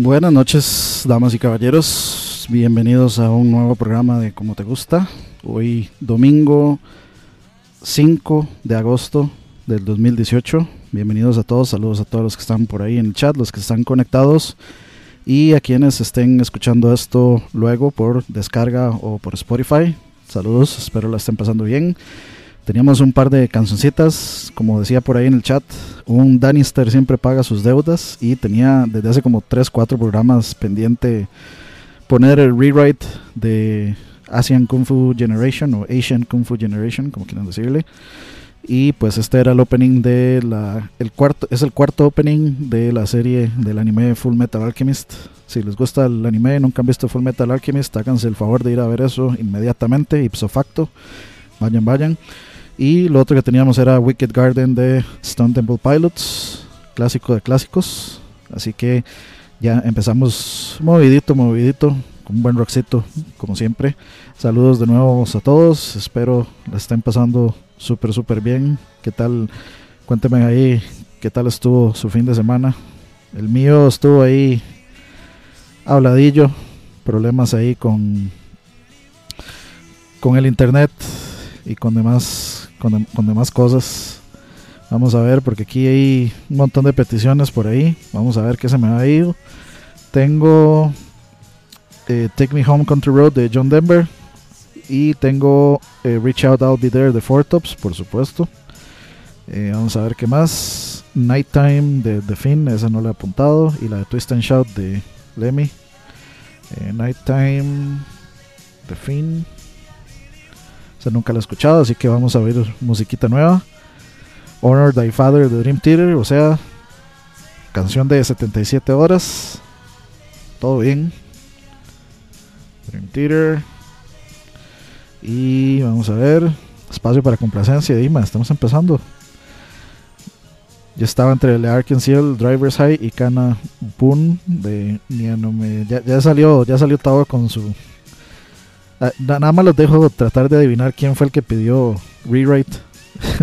Buenas noches, damas y caballeros. Bienvenidos a un nuevo programa de Como Te Gusta. Hoy domingo 5 de agosto del 2018. Bienvenidos a todos, saludos a todos los que están por ahí en el chat, los que están conectados y a quienes estén escuchando esto luego por descarga o por Spotify. Saludos, espero la estén pasando bien. Teníamos un par de cancioncitas, como decía por ahí en el chat, un Danister siempre paga sus deudas y tenía desde hace como 3, 4 programas pendiente poner el rewrite de Asian Kung Fu Generation o Asian Kung Fu Generation, como quieran decirle. Y pues este era el opening de la el cuarto es el cuarto opening de la serie del anime Full Metal Alchemist. Si les gusta el anime y nunca han visto Full Metal Alchemist, háganse el favor de ir a ver eso inmediatamente, ipso facto. Vayan, vayan. Y lo otro que teníamos era Wicked Garden de Stone Temple Pilots, clásico de clásicos. Así que ya empezamos movidito, movidito, con un buen rockcito, como siempre. Saludos de nuevo a todos, espero la estén pasando súper, súper bien. ¿Qué tal? Cuéntenme ahí qué tal estuvo su fin de semana. El mío estuvo ahí habladillo, problemas ahí con, con el internet y con demás con, demás cosas. Vamos a ver, porque aquí hay un montón de peticiones por ahí. Vamos a ver qué se me ha ido. Tengo eh, Take Me Home Country Road de John Denver. Y tengo eh, Reach Out, I'll Be There de Four Tops, por supuesto. Eh, vamos a ver qué más. Nighttime de The Finn, esa no la he apuntado. Y la de Twist and Shout de Lemmy. Nighttime, The Finn nunca la he escuchado, así que vamos a ver musiquita nueva. Honor Thy Father de Dream Theater, o sea, canción de 77 horas. Todo bien. Dream Theater. Y vamos a ver. Espacio para complacencia, Dima, estamos empezando. Yo estaba entre el Arkansas Drivers High y Kana Boon de ya, ya salió, ya salió Tao con su nada más los dejo tratar de adivinar quién fue el que pidió rewrite.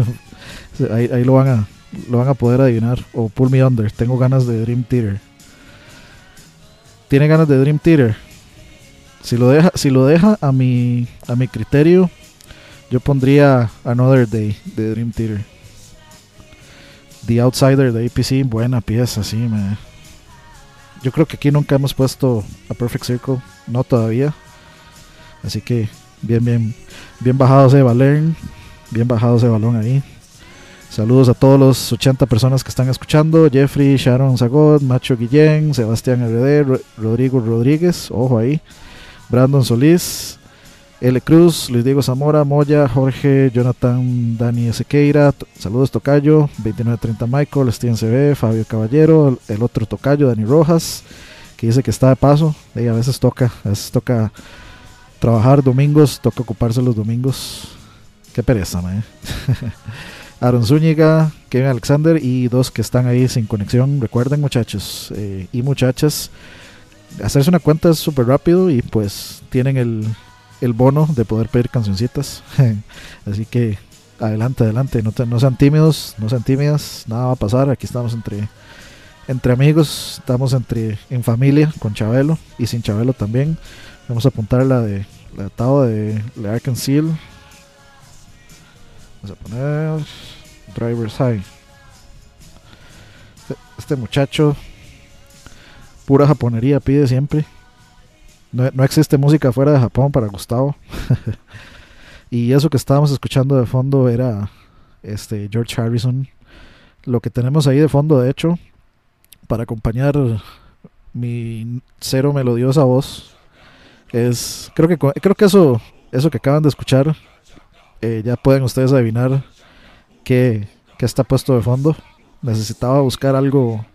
ahí, lo van a lo van a poder adivinar. O Pull Me Under. Tengo ganas de Dream Theater. ¿Tiene ganas de Dream Theater? Si lo deja, si lo deja a mi a mi criterio, yo pondría Another Day de Dream Theater. The Outsider de APC, buena pieza, sí, me. Yo creo que aquí nunca hemos puesto a Perfect Circle, no todavía. Así que bien, bien, bien bajado ese balón, bien bajado ese balón ahí. Saludos a todos los 80 personas que están escuchando. Jeffrey, Sharon Zagot, Macho Guillén, Sebastián RD, Rodrigo Rodríguez, ojo ahí. Brandon Solís, L. Cruz, Luis Diego Zamora, Moya, Jorge, Jonathan, Dani Sequeira, saludos Tocayo, 2930 Michael, Steven CB, Fabio Caballero, el otro Tocayo, Dani Rojas, que dice que está de paso, y a veces toca, a veces toca trabajar domingos, toca ocuparse los domingos. Qué pereza, man. Aaron Zúñiga, Kevin Alexander y dos que están ahí sin conexión. Recuerden, muchachos eh, y muchachas, hacerse una cuenta es súper rápido y pues tienen el, el, bono de poder pedir cancioncitas. Así que adelante, adelante, no, no sean tímidos, no sean tímidas, nada va a pasar. Aquí estamos entre, entre amigos, estamos entre en familia con Chabelo y sin Chabelo también. Vamos a apuntar la de la atado de la Arkham Seal. Vamos a poner Driver's High. Este, este, muchacho, pura japonería pide siempre. No, existe música fuera de Japón para Gustavo. y eso que estábamos escuchando de fondo era este George Harrison. Lo que tenemos ahí de fondo, de hecho, para acompañar mi cero melodiosa voz, es creo que creo que eso eso que acaban de escuchar eh, ya pueden ustedes adivinar qué, está puesto de fondo. Necesitaba buscar algo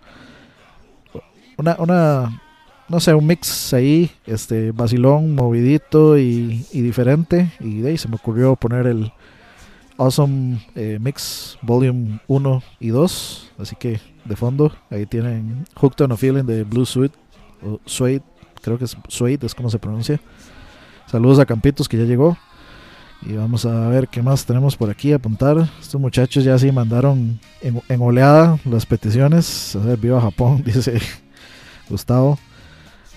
una, una no sé un mix ahí este vacilón movidito y, diferente. Y de ahí se me ocurrió poner el Awesome eh, Mix Volume 1 y 2 así que de fondo ahí tienen Hooked on a Feeling de Blue Suite o Suede creo que es Suede, es como se pronuncia. Saludos a Campitos que ya llegó. Y vamos a ver qué más tenemos por aquí a apuntar. Estos muchachos ya sí mandaron en, oleada las peticiones. A ver, viva Japón, dice Gustavo.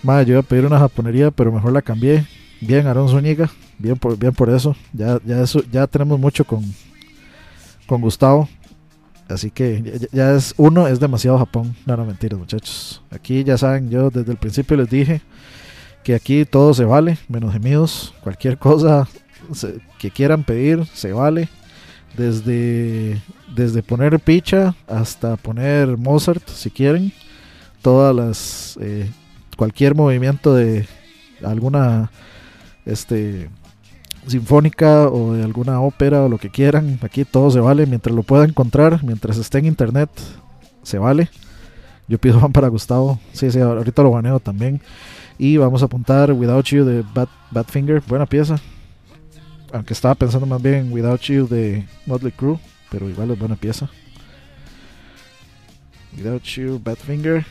Madre, yo iba a pedir una japonería, pero mejor la cambié. Bien, Aaron Zúñiga. Bien por, bien por eso. Ya, ya, eso. ya tenemos mucho con, con Gustavo. Así que ya, es uno, es demasiado Japón. No, no, mentiras, muchachos. Aquí ya saben, yo desde el principio les dije que aquí todo se vale, menos gemidos. Cualquier cosa que quieran pedir, se vale. Desde, desde poner picha hasta poner Mozart, si quieren. Todas las. Eh, cualquier movimiento de alguna. Este sinfónica o de alguna ópera o lo que quieran. Aquí todo se vale. Mientras lo pueda encontrar, mientras esté en internet, se vale. Yo pido van para Gustavo. Sí, sí, ahorita lo baneo también. Y vamos a apuntar Without You de Bad, Badfinger. Buena pieza. Aunque estaba pensando más bien en Without You de Motley Crue. Pero igual es buena pieza. Without You, Badfinger.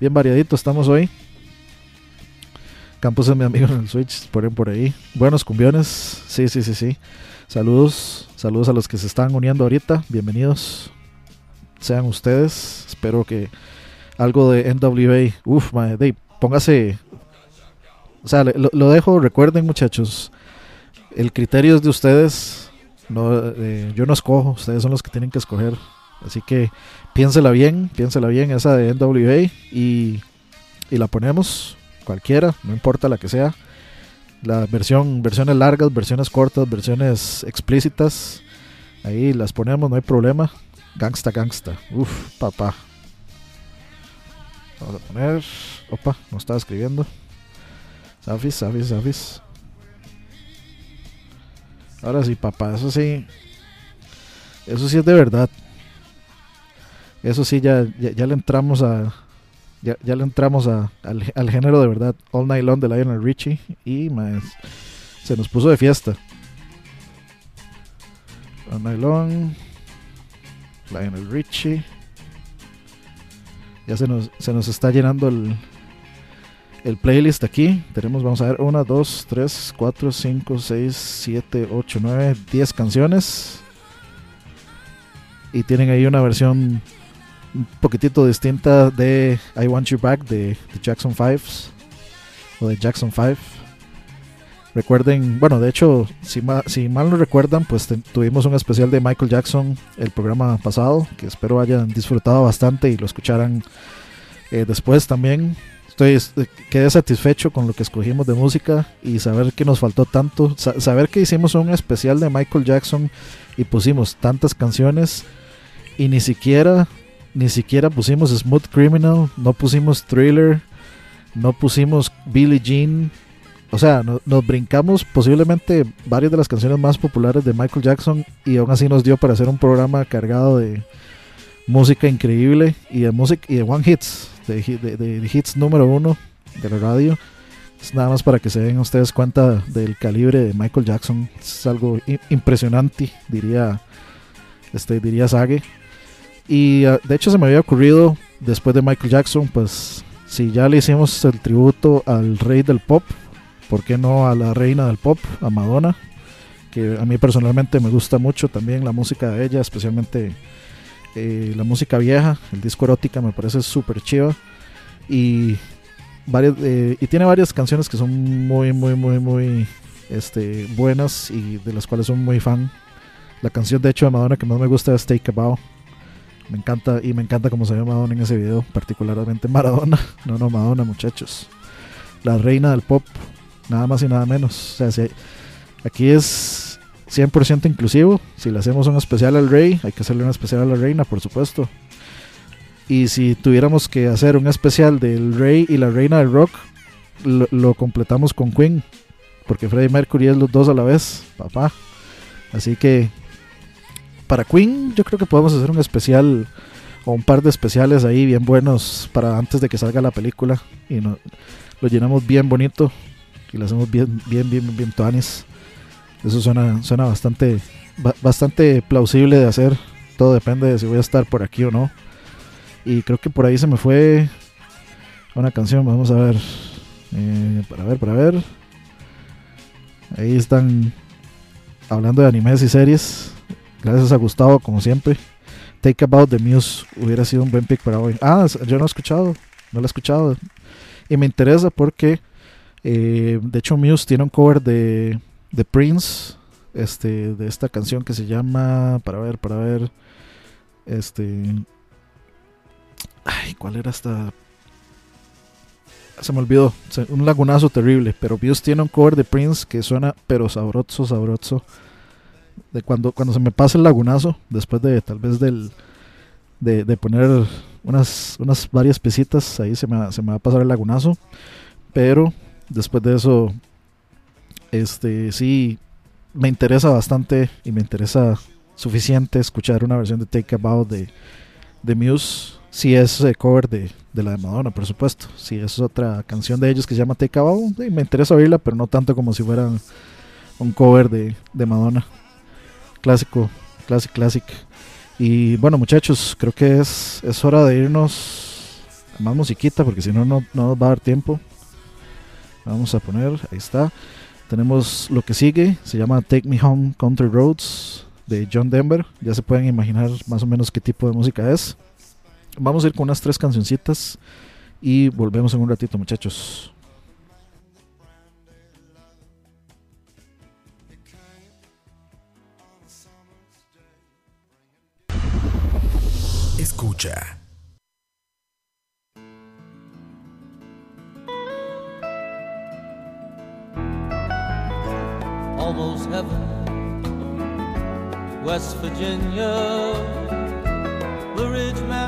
Bien variadito estamos hoy. Campos es mi amigo en el Switch, por, por ahí. Buenos cumbiones, sí, sí, sí, sí. Saludos, saludos a los que se están uniendo ahorita. Bienvenidos sean ustedes. Espero que algo de NWA, uff, póngase. O sea, lo, dejo, recuerden muchachos, el criterio es de ustedes. No, eh, yo no escojo, ustedes son los que tienen que escoger. Así que piénsela bien, piénsela bien esa de NWA y, y la ponemos cualquiera, no importa la que sea. La versión, versiones largas, versiones cortas, versiones explícitas. Ahí las ponemos, no hay problema. Gangsta, gangsta. Uf, papá. Vamos a poner. Opa, no estaba escribiendo. Safis, Safis, Safis. Ahora sí, papá, eso sí. Eso sí es de verdad. Eso sí, ya, ya le entramos a, ya, ya le entramos a, al, género de verdad. All Night Long de Lionel Richie. Y más, se nos puso de fiesta. All Night Long. Lionel Richie. Ya se nos, se nos está llenando el, el playlist aquí. Tenemos, vamos a ver, 1, 2, 3, 4, 5, 6, 7, 8, 9, 10 canciones. Y tienen ahí una versión un poquitito distinta de I Want You Back de, Jackson 5 o de Jackson 5. Recuerden, bueno, de hecho, si, mal no recuerdan, pues tuvimos un especial de Michael Jackson el programa pasado, que espero hayan disfrutado bastante y lo escucharan eh, después también. Eh, quedé satisfecho con lo que escogimos de música y saber que nos faltó tanto, saber que hicimos un especial de Michael Jackson y pusimos tantas canciones y ni siquiera ni siquiera pusimos Smooth Criminal, no pusimos Thriller, no pusimos Billie Jean. O sea, nos brincamos posiblemente varias de las canciones más populares de Michael Jackson y aún así nos dio para hacer un programa cargado de música increíble y de música y de one hits, de, hits número uno de la radio. Es nada más para que se den ustedes cuenta del calibre de Michael Jackson. Es algo impresionante, diría, este, diría Sage. Y ah, de hecho se me había ocurrido, después de Michael Jackson, pues si ya le hicimos el tributo al rey del pop, ¿por qué no a la reina del pop, a Madonna? Que a mí personalmente me gusta mucho también la música de ella, especialmente eh, la música vieja, el disco erótica me parece súper chiva. Y, varias, eh, y tiene varias canciones que son muy, muy, muy, muy este, buenas y de las cuales soy muy fan. La canción de hecho de Madonna que más me gusta es Take a Bow me encanta y me encanta cómo se ve Madonna en ese video, particularmente Maradona. No, no, Madonna, muchachos. La reina del pop, nada más y nada menos. O sea, aquí es 100% inclusivo. Si le hacemos un especial al rey, hay que hacerle un especial a la reina, por supuesto. Y si tuviéramos que hacer un especial del rey y la reina del rock, lo, lo completamos con Queen. Porque Freddie Mercury es los dos a la vez, papá. Así que para Queen, yo creo que podemos hacer un especial o un par de especiales ahí bien buenos para antes de que salga la película y lo llenamos bien bonito y lo hacemos bien, bien, bien, bien tuanis. Eso suena, suena bastante, bastante plausible de hacer. Todo depende de si voy a estar por aquí o no. Y creo que por ahí se me fue una canción. Vamos a ver. Eh, para ver, para ver. Ahí están hablando de animes y series. Gracias a Gustavo, como siempre. Take About the Muse hubiera sido un buen pick para hoy. Ah, yo no he escuchado, no lo he escuchado. Y me interesa porque, eh, de hecho, Muse tiene un cover de, de Prince, este, de esta canción que se llama, para ver, para ver, este, ay, ¿cuál era esta? Se me olvidó, un lagunazo terrible, pero Muse tiene un cover de Prince que suena, pero sabroso, sabroso de cuando, cuando se me pase el lagunazo, después de tal vez del, de, poner unas, unas varias pesitas, ahí se me, se me va a pasar el lagunazo. Pero después de eso, este sí me interesa bastante y me interesa suficiente escuchar una versión de Take About de, de Muse. Si es cover de, de, la de Madonna, por supuesto. Si es otra canción de ellos que se llama Take About, me interesa oírla, pero no tanto como si fuera un cover de, de Madonna clásico, clásico, clásico. Y bueno, muchachos, creo que es, es hora de irnos a más musiquita porque si no, no nos va a dar tiempo. Vamos a poner, ahí está. Tenemos lo que sigue, se llama Take Me Home Country Roads de John Denver. Ya se pueden imaginar más o menos qué tipo de música es. Vamos a ir con unas tres cancioncitas y volvemos en un ratito, muchachos. Escucha. Almost heaven, West Virginia, the Ridge Mountain,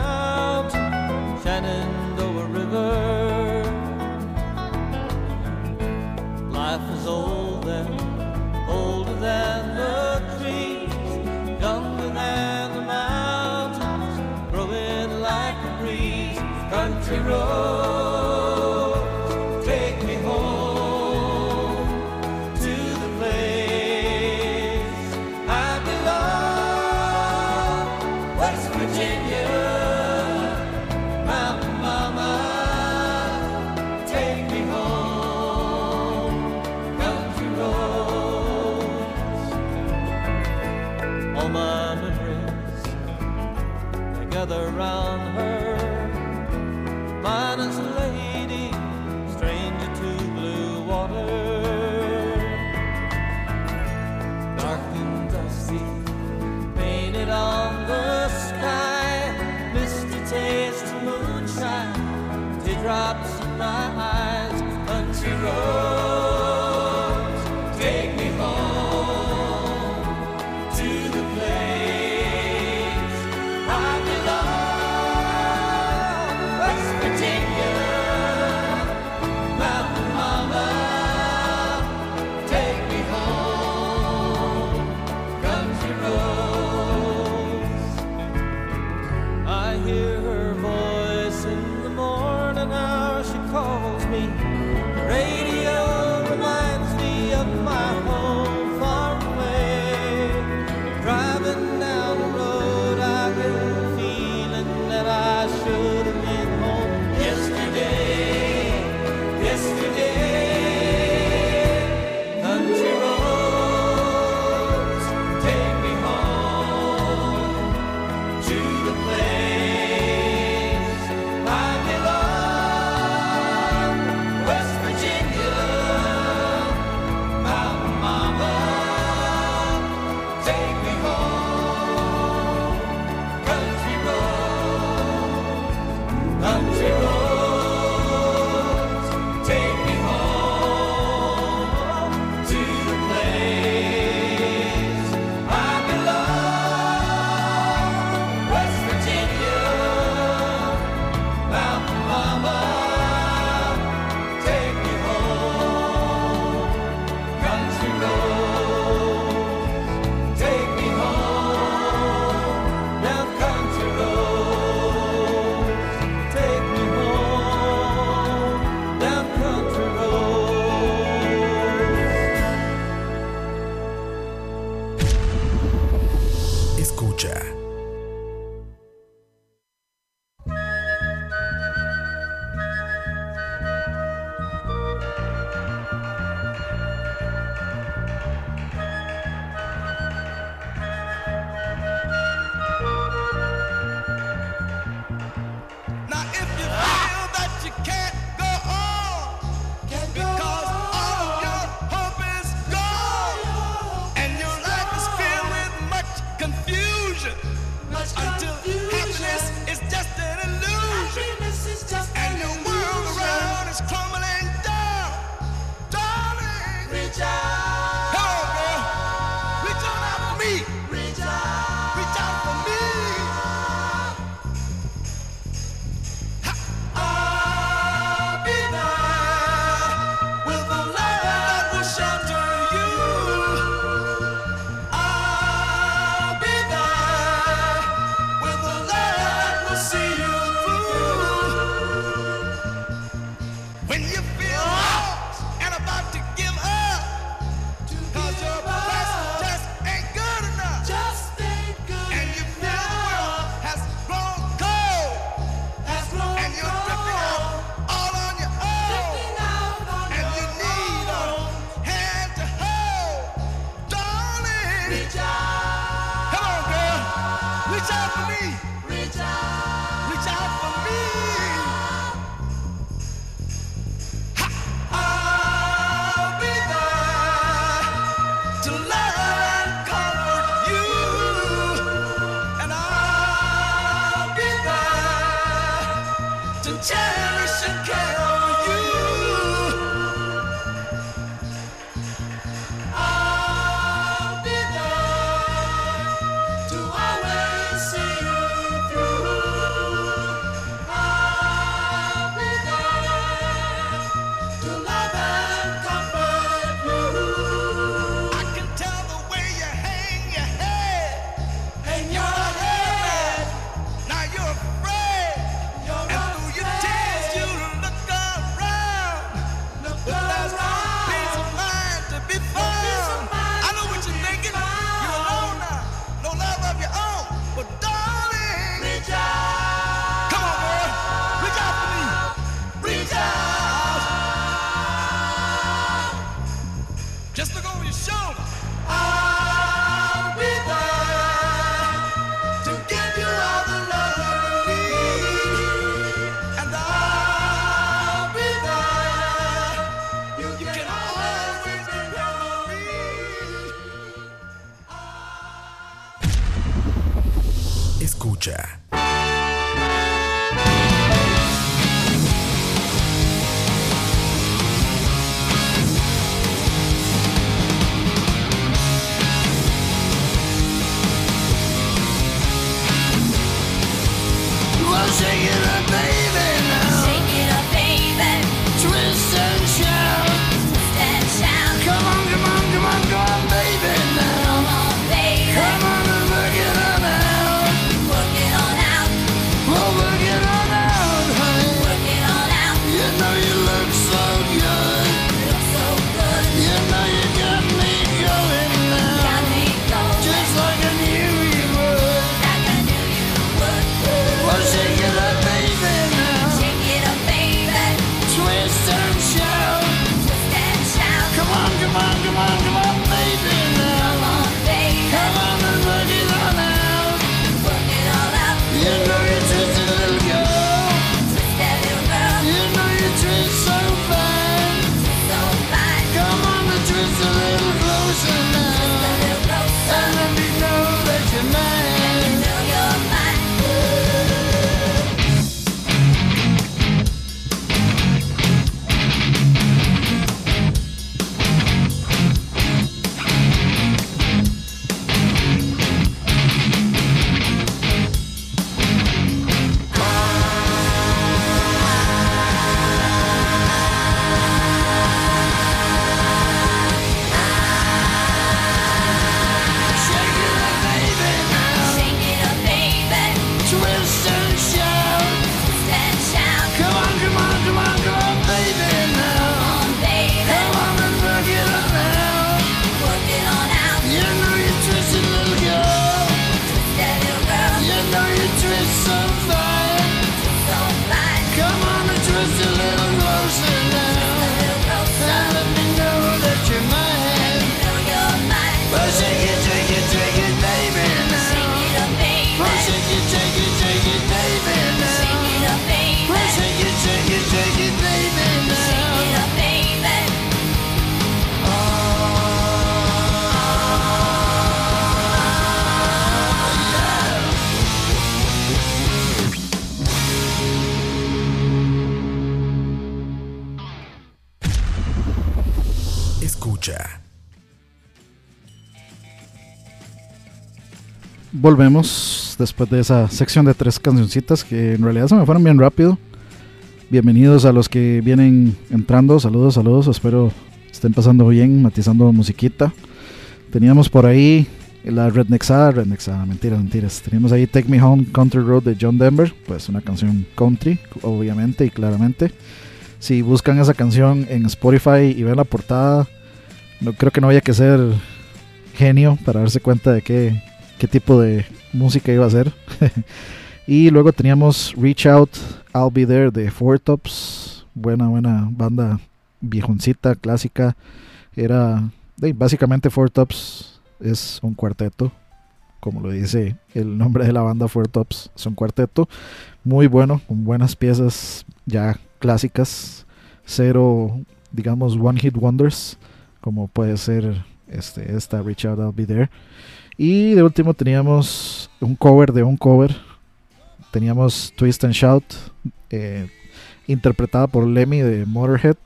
volvemos después de esa sección de tres cancioncitas que en realidad se me fueron bien rápido. Bienvenidos a los que vienen entrando, saludos, saludos, espero estén pasando bien, matizando musiquita. Teníamos por ahí la Rednexada, Rednexada, mentiras, mentiras. Teníamos ahí Take Me Home Country Road de John Denver, pues una canción country, obviamente y claramente. Si buscan esa canción en Spotify y ven la portada, no creo que no haya que ser genio para darse cuenta de que qué tipo de música iba a ser. y luego teníamos Reach Out, I'll Be There de Four Tops. Buena, buena banda viejoncita, clásica. Era básicamente Four Tops es un cuarteto. Como lo dice el nombre de la banda Four Tops, es un cuarteto muy bueno, con buenas piezas ya clásicas. Cero, digamos, one hit wonders, como puede ser este, esta Reach Out, I'll Be There. Y de último teníamos un cover de un cover. Teníamos Twist and Shout, eh, interpretada por Lemmy de Motorhead.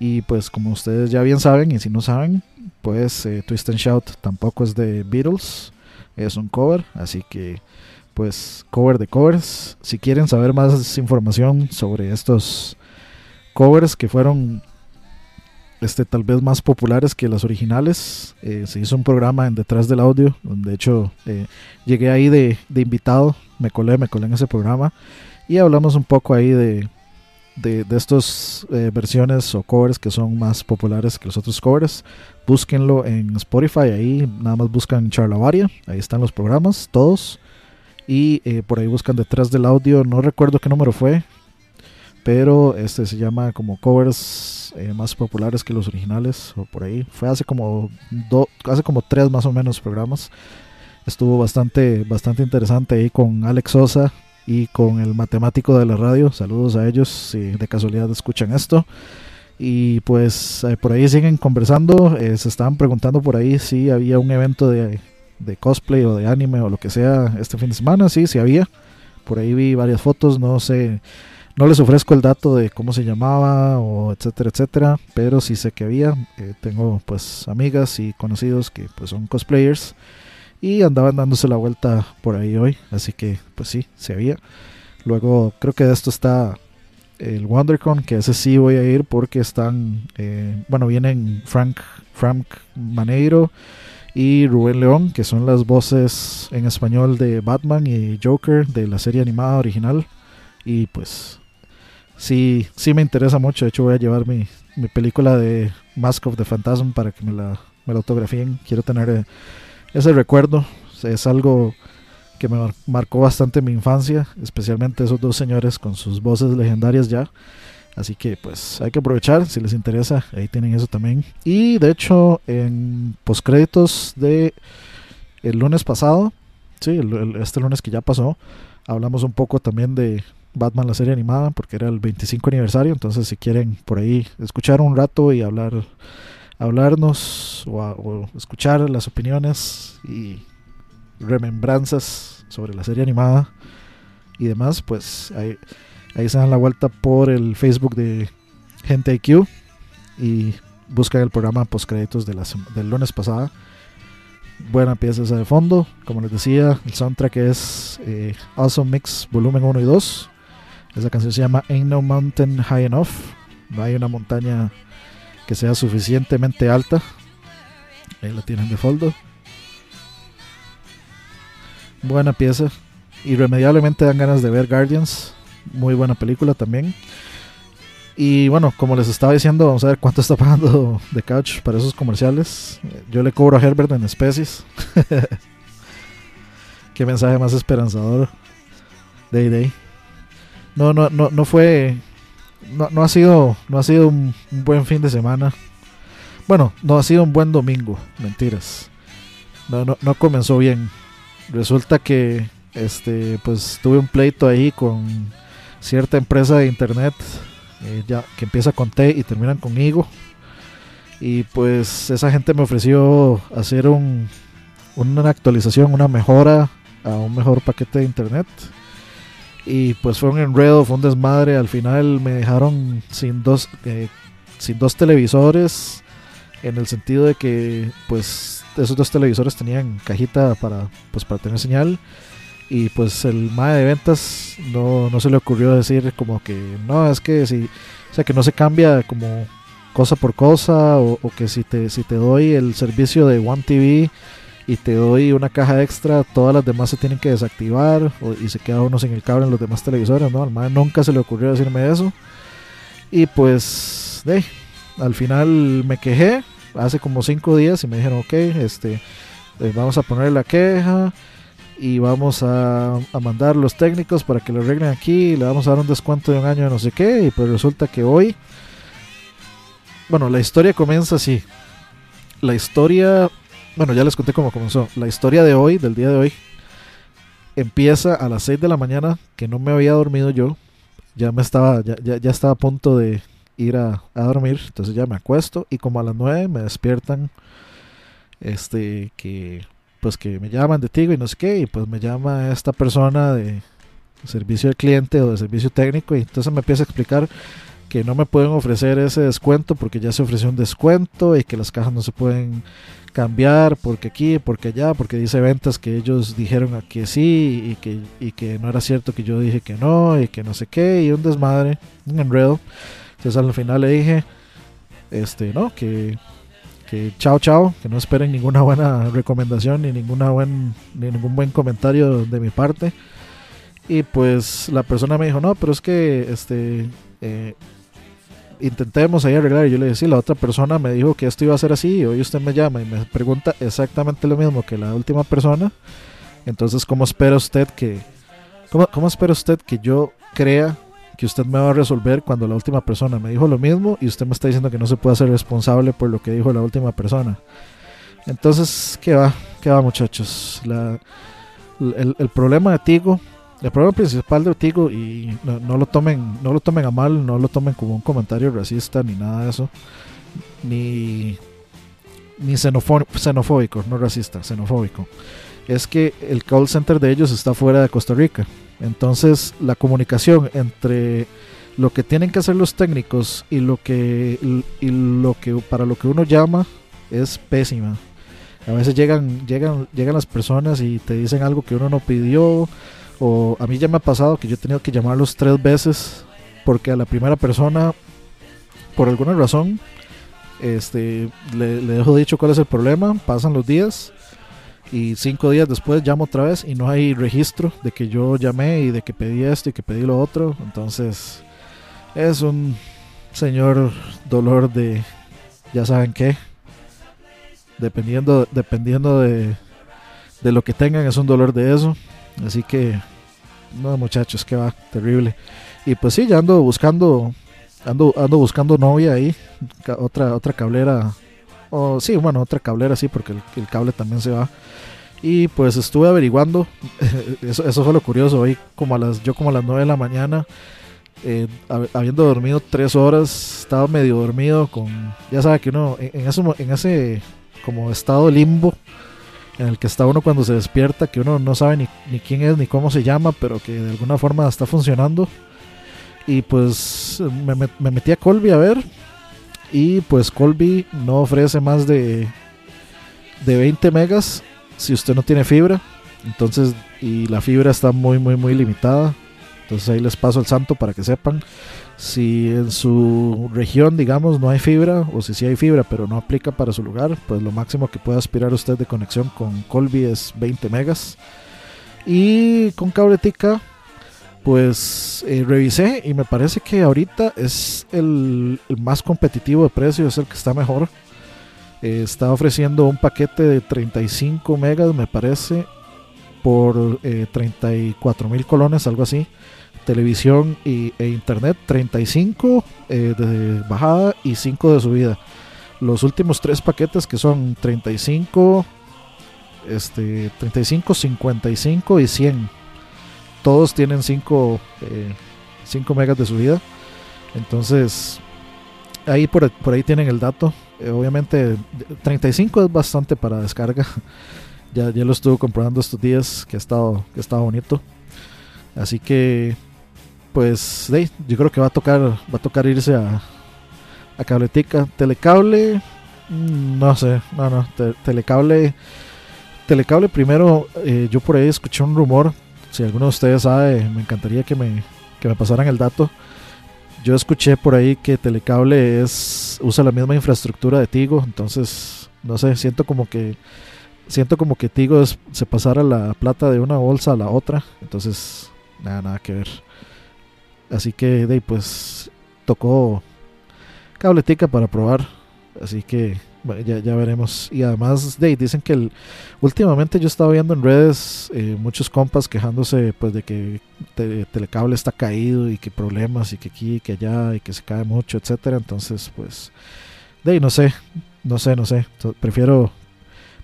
Y pues como ustedes ya bien saben, y si no saben, pues eh, Twist and Shout tampoco es de Beatles, es un cover. Así que pues cover de covers. Si quieren saber más información sobre estos covers que fueron este tal vez más populares que las originales, eh, se hizo un programa en detrás del audio, donde de hecho eh, llegué ahí de, invitado, me colé, me colé en ese programa y hablamos un poco ahí de de, de estas eh, versiones o covers que son más populares que los otros covers. Búsquenlo en Spotify, ahí nada más buscan Charlavaria, ahí están los programas, todos. Y por ahí buscan detrás del audio, no recuerdo qué número fue, pero este se llama como covers eh, más populares que los originales, o por ahí. Fue hace como, do- hace como tres más o menos programas. Estuvo bastante, bastante interesante ahí con Alex Sosa y con el matemático de la radio. Saludos a ellos si de casualidad escuchan esto. Y pues eh, por ahí siguen conversando. eh, se estaban preguntando por ahí si había un evento de, de cosplay o de anime o lo que sea este fin de semana. Sí, sí había. Por ahí vi varias fotos. No sé. No les ofrezco el dato de cómo se llamaba o etcétera, etcétera. Pero sí sé que había. eh, tengo pues amigas y conocidos que pues son cosplayers y andaban dándose la vuelta por ahí hoy, así que pues sí, se había. Luego creo que de esto está el WonderCon, que ese sí voy a ir porque están, eh, bueno, vienen Frank, Frank Maneiro y Rubén León, que son las voces en español de Batman y Joker de la serie animada original. Y pues sí, sí me interesa mucho, de hecho voy a llevar mi, mi película de Mask of the Phantasm para que me la, me la autografíen. Quiero tener... eh, ese recuerdo es algo que me mar- marcó bastante mi infancia, especialmente esos dos señores con sus voces legendarias ya. Así que pues hay que aprovechar, si les interesa, ahí tienen eso también. Y de hecho, en postcréditos de el lunes pasado, sí, el- este lunes que ya pasó, hablamos un poco también de Batman la serie animada, porque era el 25 aniversario, entonces si quieren por ahí escuchar un rato y hablar hablarnos o, escuchar las opiniones y remembranzas sobre la serie animada y demás, pues ahí, se dan la vuelta por el Facebook de Gente IQ y buscan el programa postcréditos de la del lunes pasada. Buena pieza esa de fondo, como les decía, el soundtrack es eh, Awesome Mix volumen 1 y 2. Esa canción se llama Ain't No Mountain High Enough. No hay una montaña que sea suficientemente alta. Ahí la tienen de fondo. Buena pieza. Irremediablemente dan ganas de ver Guardians. Muy buena película también. Y bueno, como les estaba diciendo, vamos a ver cuánto está pagando The Couch para esos comerciales. Yo le cobro a Herbert en especies. Qué mensaje más esperanzador. Day Day. No, no, no, no fue. No, no ha sido. No ha sido un, buen fin de semana. Bueno, no ha sido un buen domingo. Mentiras. No, no, no comenzó bien. Resulta que este pues tuve un pleito ahí con cierta empresa de internet eh, ya que empieza con T y terminan con Igo y pues esa gente me ofreció hacer un, una actualización una mejora a un mejor paquete de internet y pues fue un enredo fue un desmadre. Al final me dejaron sin dos eh, sin dos televisores en el sentido de que pues esos dos televisores tenían cajita para pues para tener señal. Y pues el MAE de ventas no, no se le ocurrió decir como que no, es que si, sea que no se cambia como cosa por cosa o, o que si te, si te doy el servicio de One TV y te doy una caja extra, todas las demás se tienen que desactivar y se queda uno sin el cable en los demás televisores, ¿no? Al MAE nunca se le ocurrió decirme eso. Y pues, de, al final me quejé hace como cinco días y me dijeron, ok, este, eh, vamos a poner la queja y vamos a, a mandar los técnicos para que lo arreglen aquí le vamos a dar un descuento de un año de no sé qué. Y pues resulta que hoy, bueno, la historia comienza así. La historia, bueno, ya les conté cómo comenzó. La historia de hoy, del día de hoy, empieza a las 6 de la mañana, que no me había dormido yo. Ya me estaba, ya, ya, ya estaba a punto de ir a, a dormir. Entonces ya me acuesto y como a las 9 me despiertan. Este, que pues que me llaman de Tigo y no sé qué. Y pues me llama esta persona de servicio al cliente o de servicio técnico. Y entonces me empieza a explicar que no me pueden ofrecer ese descuento porque ya se ofreció un descuento y que las cajas no se pueden cambiar porque aquí, porque allá, porque dice ventas que ellos dijeron que sí y que, y que no era cierto que yo dije que no y que no sé qué y un desmadre, un enredo. Entonces al final le dije, este, no, que, que chao chao, que no esperen ninguna buena recomendación ni ninguna buen, ni ningún buen comentario de mi parte. Y pues la persona me dijo, no, pero es que este eh, intentemos ahí arreglar. Y yo le dije, sí, la otra persona me dijo que esto iba a ser así. Y hoy usted me llama y me pregunta exactamente lo mismo que la última persona. Entonces, ¿cómo espera usted que, cómo, cómo espera usted que yo crea que usted me va a resolver cuando la última persona me dijo lo mismo y usted me está diciendo que no se puede hacer responsable por lo que dijo la última persona? Entonces, ¿qué va? ¿Qué va, muchachos? El, el problema de Tigo el problema principal de Tigo y no, lo tomen no lo tomen a mal no lo tomen como un comentario racista ni nada de eso ni ni xenofó- xenofóbico no racista xenofóbico. Es que el call center de ellos está fuera de Costa Rica. Entonces la comunicación entre lo que tienen que hacer los técnicos y lo que y lo que para lo que uno llama es pésima. A veces llegan llegan llegan las personas y te dicen algo que uno no pidió o a mí ya me ha pasado que yo he tenido que llamarlos tres veces porque a la primera persona, por alguna razón, este, le, le dejo dicho cuál es el problema, pasan los días y cinco días después llamo otra vez y no hay registro de que yo llamé y de que pedí esto y que pedí lo otro. Entonces es un señor dolor de, ya saben qué, dependiendo, dependiendo de, de lo que tengan es un dolor de eso. Así que, no muchachos, que va, terrible. Y pues sí, ya ando buscando, ando, ando buscando novia ahí, otra, otra cablera, o sí, bueno, otra cablera sí, porque el, cable también se va. Y pues estuve averiguando, eso, eso fue lo curioso, hoy como a las, yo como a las 9 de la mañana, eh, hab- habiendo dormido tres horas, estaba medio dormido con, ya sabe que uno, en, en ese, en ese como estado limbo, en el que está uno cuando se despierta, que uno no sabe ni, quién es ni cómo se llama, pero que de alguna forma está funcionando. Y pues me, me metí a Colby a ver. Y pues Colby no ofrece más de, de 20 megas si usted no tiene fibra. Entonces, y la fibra está muy, muy, muy limitada. Entonces ahí les paso el santo para que sepan. Si en su región, digamos, no hay fibra, o si sí hay fibra, pero no aplica para su lugar, pues lo máximo que puede aspirar usted de conexión con Colby es 20 megas. Y con Cabletica, pues eh, revisé y me parece que ahorita es el, más competitivo de precio, es el que está mejor. Eh, está ofreciendo un paquete de 35 megas, me parece, por eh, 34 mil colones, algo así televisión y, e internet 35 eh, de bajada y 5 de subida. Los últimos tres paquetes que son 35 este 35 55 y 100 todos tienen 5 eh, 5 megas de subida. Entonces ahí por, ahí tienen el dato. Eh, obviamente 35 es bastante para descarga. Ya, ya lo estuve comprobando estos días que ha estado que ha estado bonito. Así que pues de, yo creo que va a tocar va a tocar irse a, a cabletica. Telecable mm, no sé no no te- telecable telecable primero eh, yo por ahí escuché un rumor si alguno de ustedes sabe me encantaría que me que me pasaran el dato. Yo escuché por ahí que telecable es usa la misma infraestructura de Tigo entonces no sé siento como que siento como que Tigo se pasara la plata de una bolsa a la otra entonces nada nada que ver Así que, de, pues, tocó cabletica para probar. Así que bueno, ya, ya veremos. Y además de, dicen que últimamente yo estaba viendo en redes eh, muchos compas quejándose pues de que te- Telecable está caído y que problemas y que aquí y que allá y que se cae mucho, etcétera. Entonces, pues, de no sé, no sé, no sé. Prefiero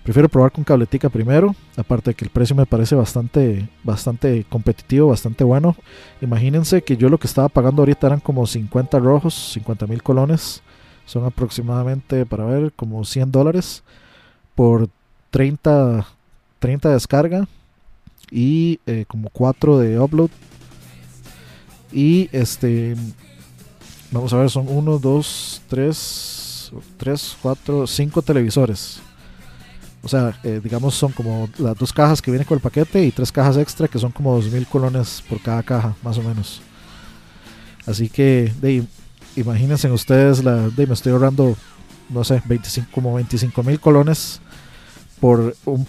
prefiero probar con cabletica primero. Aparte de que el precio me parece bastante bastante competitivo, bastante bueno. Imagínense que yo lo que estaba pagando ahorita eran como 50 rojos, 50 mil colones. Son aproximadamente, para ver, como 100 dólares por 30, 30 de descarga y eh, como 4 de upload. Y este, vamos a ver, son 1, 2, 3, 3, 4, 5 televisores. O sea, eh, digamos son como las dos cajas que vienen con el paquete y tres cajas extra que son como 2.000 colones por cada caja, más o menos. Así que, de, imagínense ustedes, la, me estoy ahorrando, no sé, 25, como 25 mil colones por un,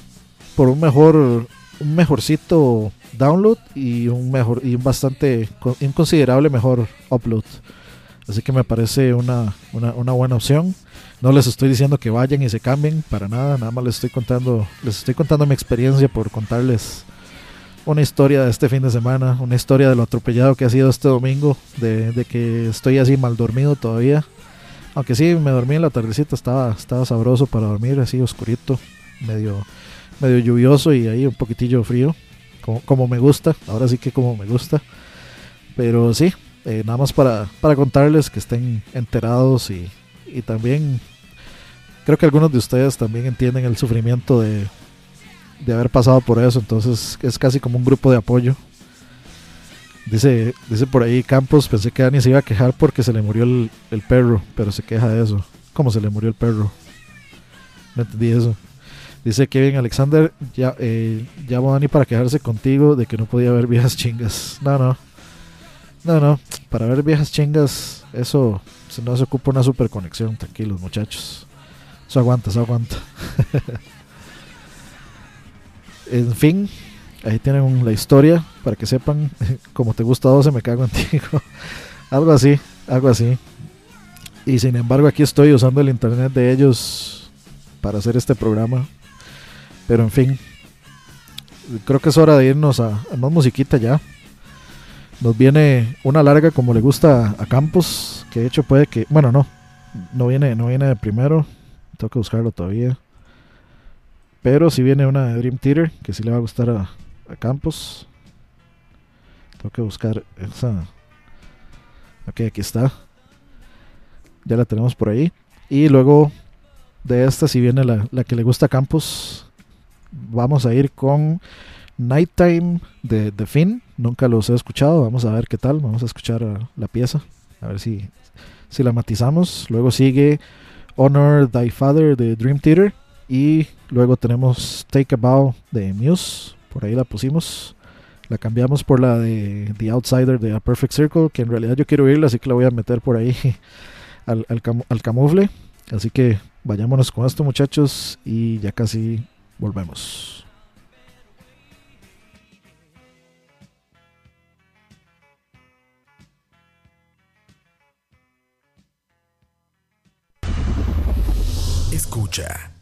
por un mejor, un mejorcito download y un mejor y un bastante, un considerable mejor upload. Así que me parece una, una, una buena opción. No les estoy diciendo que vayan y se cambien para nada, nada más les estoy contando, les estoy contando mi experiencia por contarles una historia de este fin de semana, una historia de lo atropellado que ha sido este domingo, de, de que estoy así mal dormido todavía. Aunque sí, me dormí en la tardecita, estaba, estaba sabroso para dormir, así oscurito, medio, medio lluvioso y ahí un poquitillo frío, como, como me gusta, ahora sí que como me gusta. Pero sí, eh, nada más para, para contarles que estén enterados y, y también creo que algunos de ustedes también entienden el sufrimiento de, de haber pasado por eso, entonces es casi como un grupo de apoyo. Dice, dice por ahí Campos, pensé que Dani se iba a quejar porque se le murió el, el perro, pero se queja de eso. ¿Cómo se le murió el perro? No entendí eso. Dice Kevin Alexander, ya, eh, llamo a Dani para quejarse contigo de que no podía ver viejas chingas. No, no. No, no. Para ver viejas chingas, eso no se ocupa una super conexión. Tranquilos, muchachos. Eso aguanta, eso aguanta. en fin, ahí tienen la historia para que sepan. Como te gusta 12, me cago en ti. algo así, algo así. Y sin embargo, aquí estoy usando el internet de ellos para hacer este programa. Pero en fin, creo que es hora de irnos a más musiquita ya. Nos viene una larga como le gusta a Campos, que de hecho puede que, bueno, no, no viene, no viene de primero, tengo que buscarlo todavía. Pero si viene una de Dream Theater, que sí le va a gustar a, a Campos. Tengo que buscar esa. Ok, aquí está. Ya la tenemos por ahí. Y luego de esta, si viene la, la que le gusta a Campos, vamos a ir con Nighttime de The Finn. Nunca los he escuchado. Vamos a ver qué tal. Vamos a escuchar a la pieza. A ver si, si la matizamos. Luego sigue Honor Thy Father de Dream Theater. Y luego tenemos Take a Bow de Muse. Por ahí la pusimos. La cambiamos por la de The Outsider de A Perfect Circle. Que en realidad yo quiero oírla. Así que la voy a meter por ahí al, al, al camufle. Así que vayámonos con esto muchachos. Y ya casi volvemos. Escucha.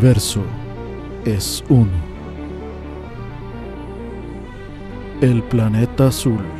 Universo es uno. El planeta azul.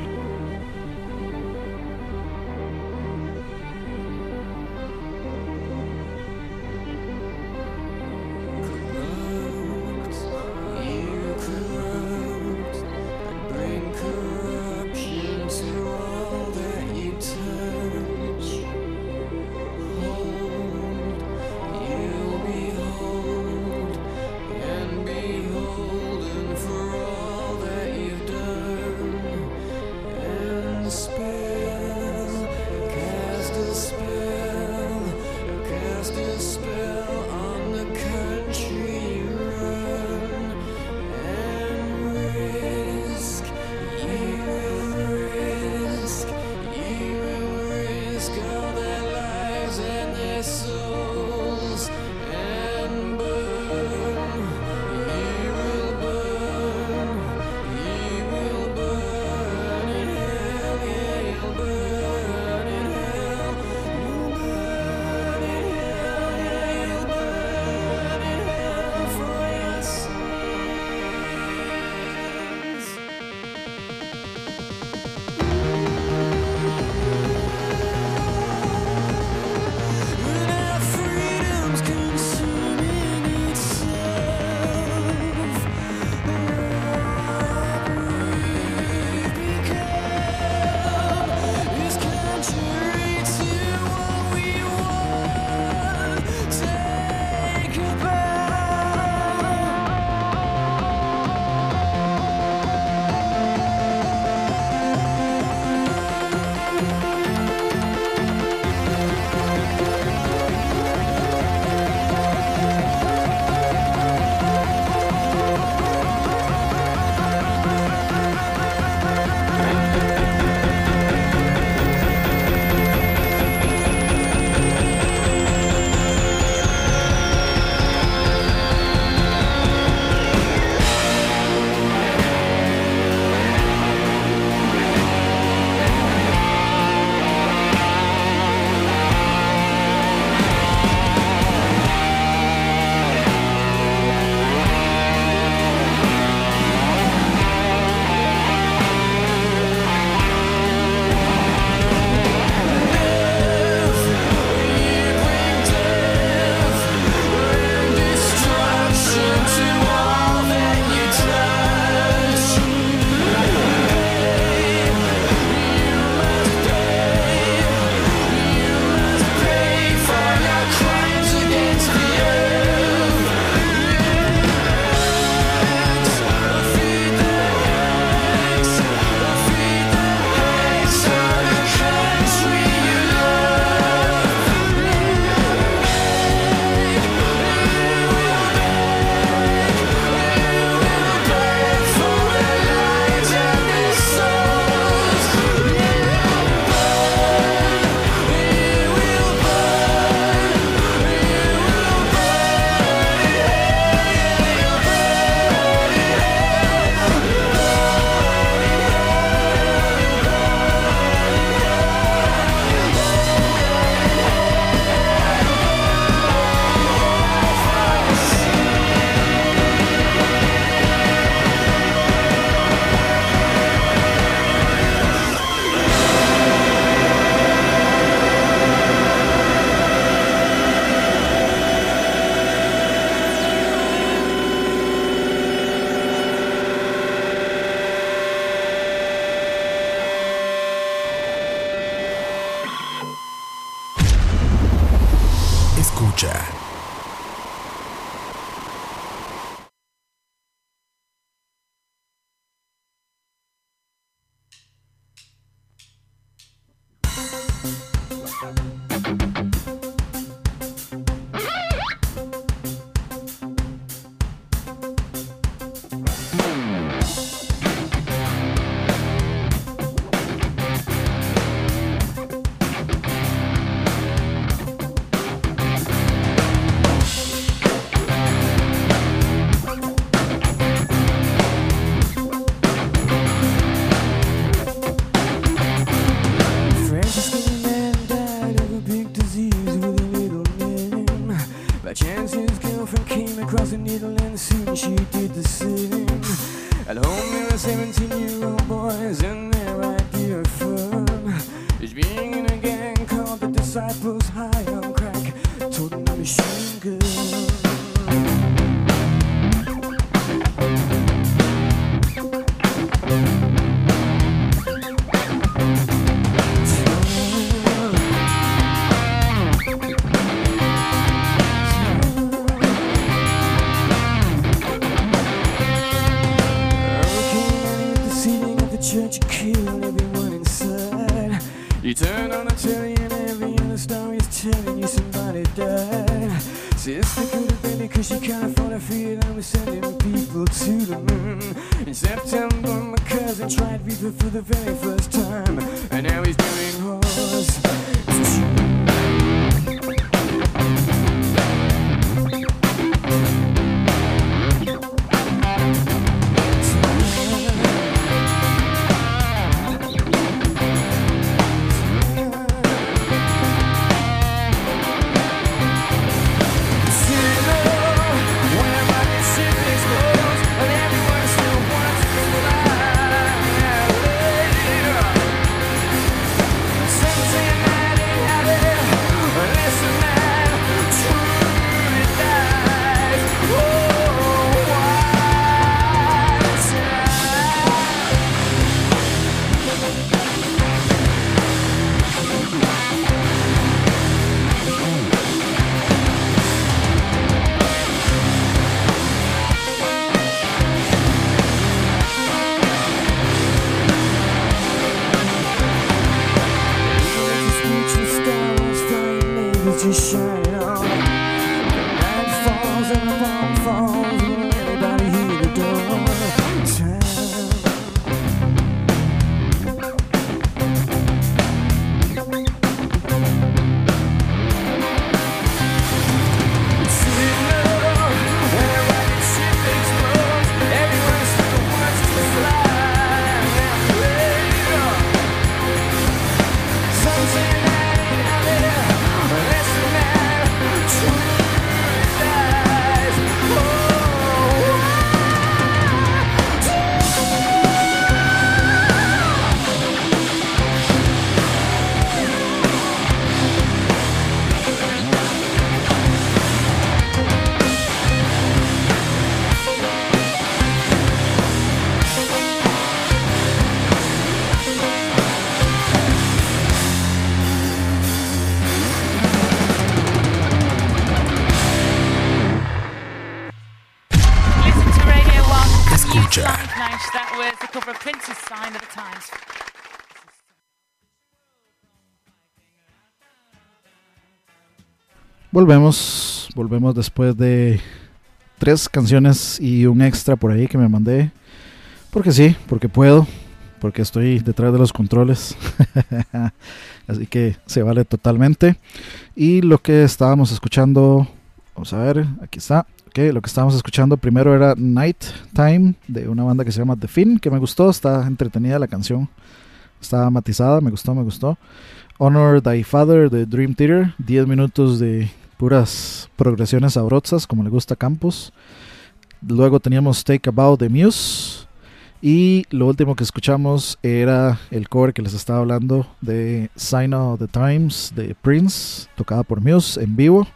She can't afford a feed and was sending people to the moon. In September, my cousin tried reefer for the very first time, and now he's doing horse. Volvemos, volvemos después de tres canciones y un extra por ahí que me mandé. Porque sí, porque puedo, porque estoy detrás de los controles. Así que se vale totalmente. Y lo que estábamos escuchando, vamos a ver, aquí está. Ok, lo que estábamos escuchando primero era Night Time de una banda que se llama The Fin, que me gustó, está entretenida la canción. Está matizada, me gustó, me gustó. Honor Thy Father de Dream Theater, 10 minutos de puras progresiones sabrosas, como le gusta a Campos. Luego teníamos Take About de Muse. Y lo último que escuchamos era el cover que les estaba hablando de Sign of the Times de Prince, tocada por Muse en vivo.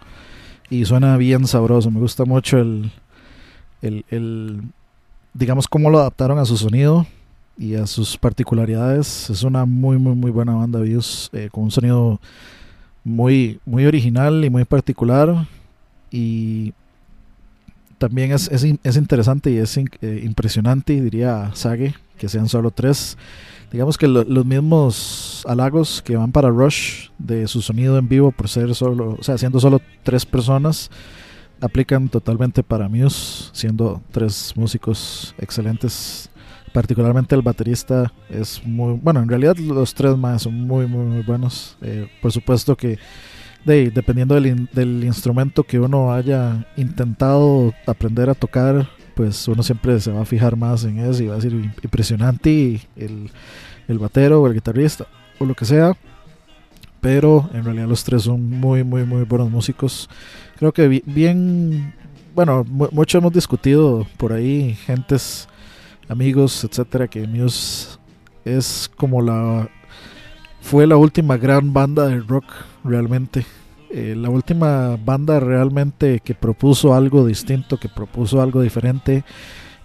Y suena bien sabroso, me gusta mucho el, el, el digamos, cómo lo adaptaron a su sonido y a sus particularidades. Es una muy, muy, muy buena banda Muse, eh, con un sonido muy, muy original y muy particular. Y también es, es, es interesante y es eh, impresionante, diría Sage, que sean solo tres. Digamos que lo- los mismos halagos que van para Rush de su sonido en vivo por ser solo, o sea, siendo solo tres personas, aplican totalmente para Muse, siendo tres músicos excelentes. Particularmente el baterista es muy bueno. En realidad, los tres más son muy, muy, muy buenos. Eh, por supuesto que, de, dependiendo del, del instrumento que uno haya intentado aprender a tocar, pues uno siempre se va a fijar más en eso y va a decir "Im- impresionante el, el batero o el guitarrista o lo que sea. Pero en realidad los tres son muy, muy, muy buenos músicos. Creo que bi- bien, bueno, mu- mucho hemos discutido por ahí, gentes, amigos, etcétera, que Muse es como la. Fue la última gran banda de rock, realmente. Eh, la última banda realmente que propuso algo distinto, que propuso algo diferente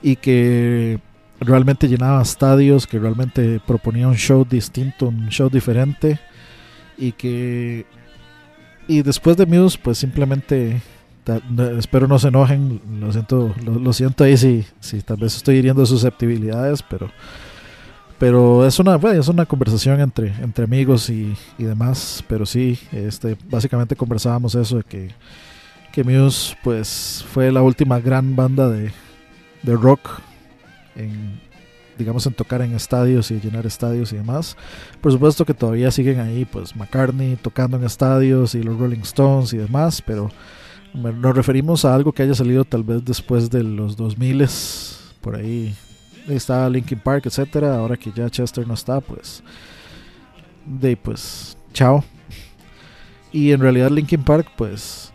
y que realmente llenaba estadios, que realmente proponía un show distinto, un show diferente y que y después de Muse pues simplemente espero no se enojen, lo siento, lo, siento ahí si, si tal vez estoy hiriendo susceptibilidades, pero pero es una bueno, es una conversación entre entre amigos y, y demás, pero sí, este básicamente conversábamos eso de que que Muse pues fue la última gran banda de, de rock en digamos en tocar en estadios y llenar estadios y demás. Por supuesto que todavía siguen ahí pues McCartney tocando en estadios y los Rolling Stones y demás, pero nos referimos a algo que haya salido tal vez después de los 2000 por ahí está Linkin Park, etcétera, ahora que ya Chester no está, pues de pues chao. Y en realidad Linkin Park pues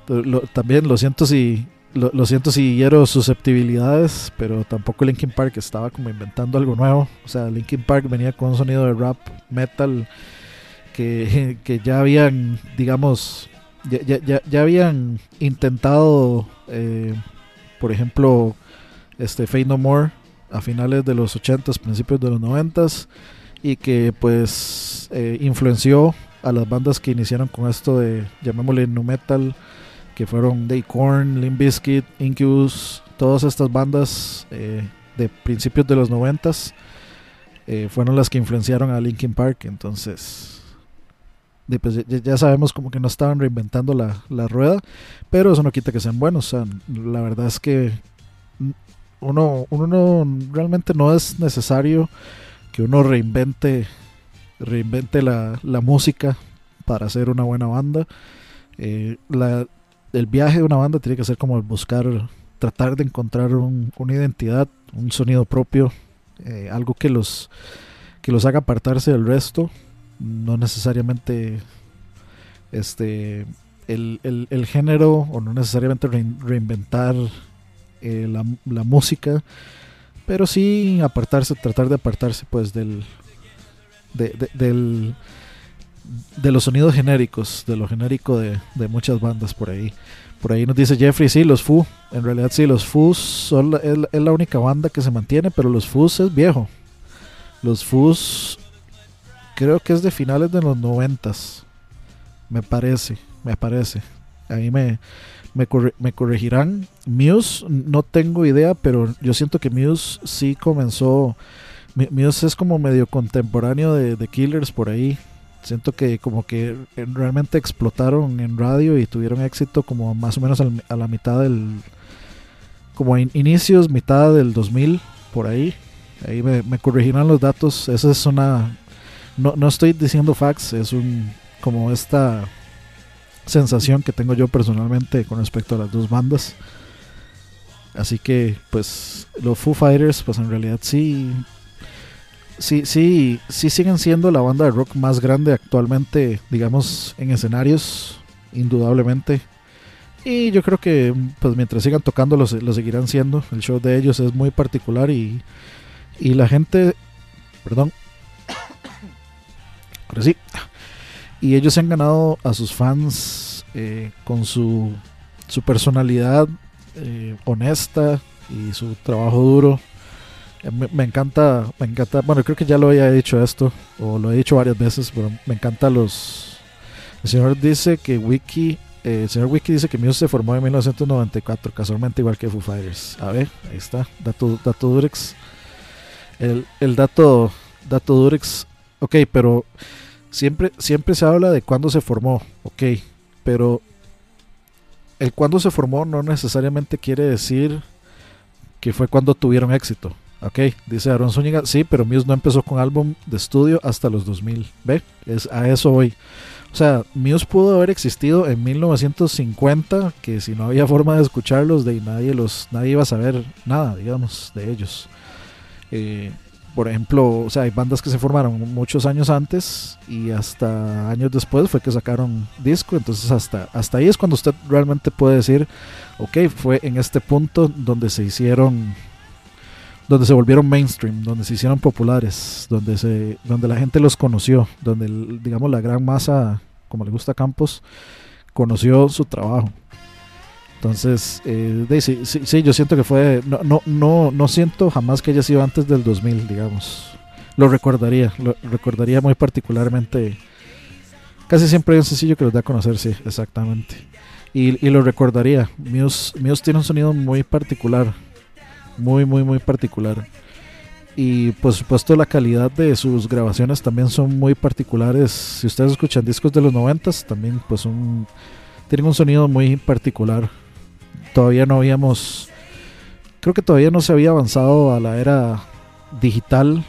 también lo siento si lo, lo siento si hiero susceptibilidades, pero tampoco Linkin Park estaba como inventando algo nuevo. O sea, Linkin Park venía con un sonido de rap metal que, que ya habían, digamos, ya, ya, ya, ya habían intentado, eh, por ejemplo, este Fade No More a finales de los 80s, principios de los 90s, y que pues eh, influenció a las bandas que iniciaron con esto de, llamémosle, nu metal que fueron Day Korn, Limp Bizkit, Incubus, todas estas bandas eh, de principios de los noventas eh, fueron las que influenciaron a Linkin Park. Entonces, pues, ya, ya sabemos como que no estaban reinventando la, la rueda, pero eso no quita que sean buenos. La verdad es que uno, uno no, realmente no es necesario que uno reinvente, reinvente la, la música para hacer una buena banda. Eh, la, el viaje de una banda tiene que ser como el buscar, tratar de encontrar un- una identidad, un sonido propio, eh, algo que los, que los haga apartarse del resto, no necesariamente este el, el- género o no necesariamente rein- reinventar eh, la, la música, pero sí apartarse, tratar de apartarse pues del, de, de- del de los sonidos genéricos, de lo genérico de, de muchas bandas por ahí. Por ahí nos dice Jeffrey, sí, los Foo. En realidad sí, los Foo son la- es, es la única banda que se mantiene, pero los Foo es viejo. Los Foo creo que es de finales de los noventas. Me parece, me parece. Ahí me, me, me corregirán. Muse, no tengo idea, pero yo siento que Muse sí comenzó. Muse es como medio contemporáneo de, Killers por ahí. Siento que como que eh, realmente explotaron en radio y tuvieron éxito como más o menos al- a la mitad del... Como inicios, mitad del 2000, por ahí. Ahí me, me corregirán los datos. Esa es una... No, no estoy diciendo facts, es un... Como esta sensación que tengo yo personalmente con respecto a las dos bandas. Así que, pues, los Foo Fighters, pues en realidad sí sí, sí, sí siguen siendo la banda de rock más grande actualmente, digamos, en escenarios, indudablemente. Y yo creo que pues mientras sigan tocando lo, lo seguirán siendo. El show de ellos es muy particular y, y la gente, perdón, ahora sí, y ellos se han ganado a sus fans eh, con su, su personalidad eh, honesta y su trabajo duro. Eh, Me, encanta, me encanta, bueno, creo que ya lo había dicho esto, o lo he dicho varias veces, pero me encanta los... El señor dice que Wiki, el señor Wiki dice que Muse se formó en 1994, casualmente igual que Foo Fighters. A ver, ahí está, dato, dato Durex. El, el dato, dato Durex, ok, pero siempre, siempre se habla de cuándo se formó, ok, pero el cuándo se formó no necesariamente quiere decir que fue cuando tuvieron éxito. Ok, dice Aaron Zúñiga, sí, pero Muse no empezó con álbum de estudio hasta los 2000. ¿Ve? Es, a eso voy. O sea, Muse pudo haber existido en 1950, que si no había forma de escucharlos, de nadie, los, nadie iba a saber nada, digamos, de ellos. Eh, Por ejemplo, o sea, hay bandas que se formaron muchos años antes y hasta años después fue que sacaron disco. Entonces hasta, hasta ahí es cuando usted realmente puede decir, ok, fue en este punto donde se hicieron, donde se volvieron mainstream, donde se hicieron populares, donde, se, donde la gente los conoció, donde digamos la gran masa, como le gusta Campos, conoció su trabajo. Entonces, eh, de- sí, sí, sí, yo siento que fue. No, no, no, no siento jamás que haya sido antes del 2000, digamos. Lo recordaría, lo recordaría muy particularmente. Casi siempre hay un sencillo que los da a conocer, sí, exactamente. Y, y lo recordaría. Muse, Muse tiene un sonido muy particular. Muy, muy, muy particular. Y por supuesto la calidad de sus grabaciones también son muy particulares. Si ustedes escuchan discos de los 90 también pues son, tienen un sonido muy particular. Todavía no habíamos, creo que todavía no se había avanzado a la era digital.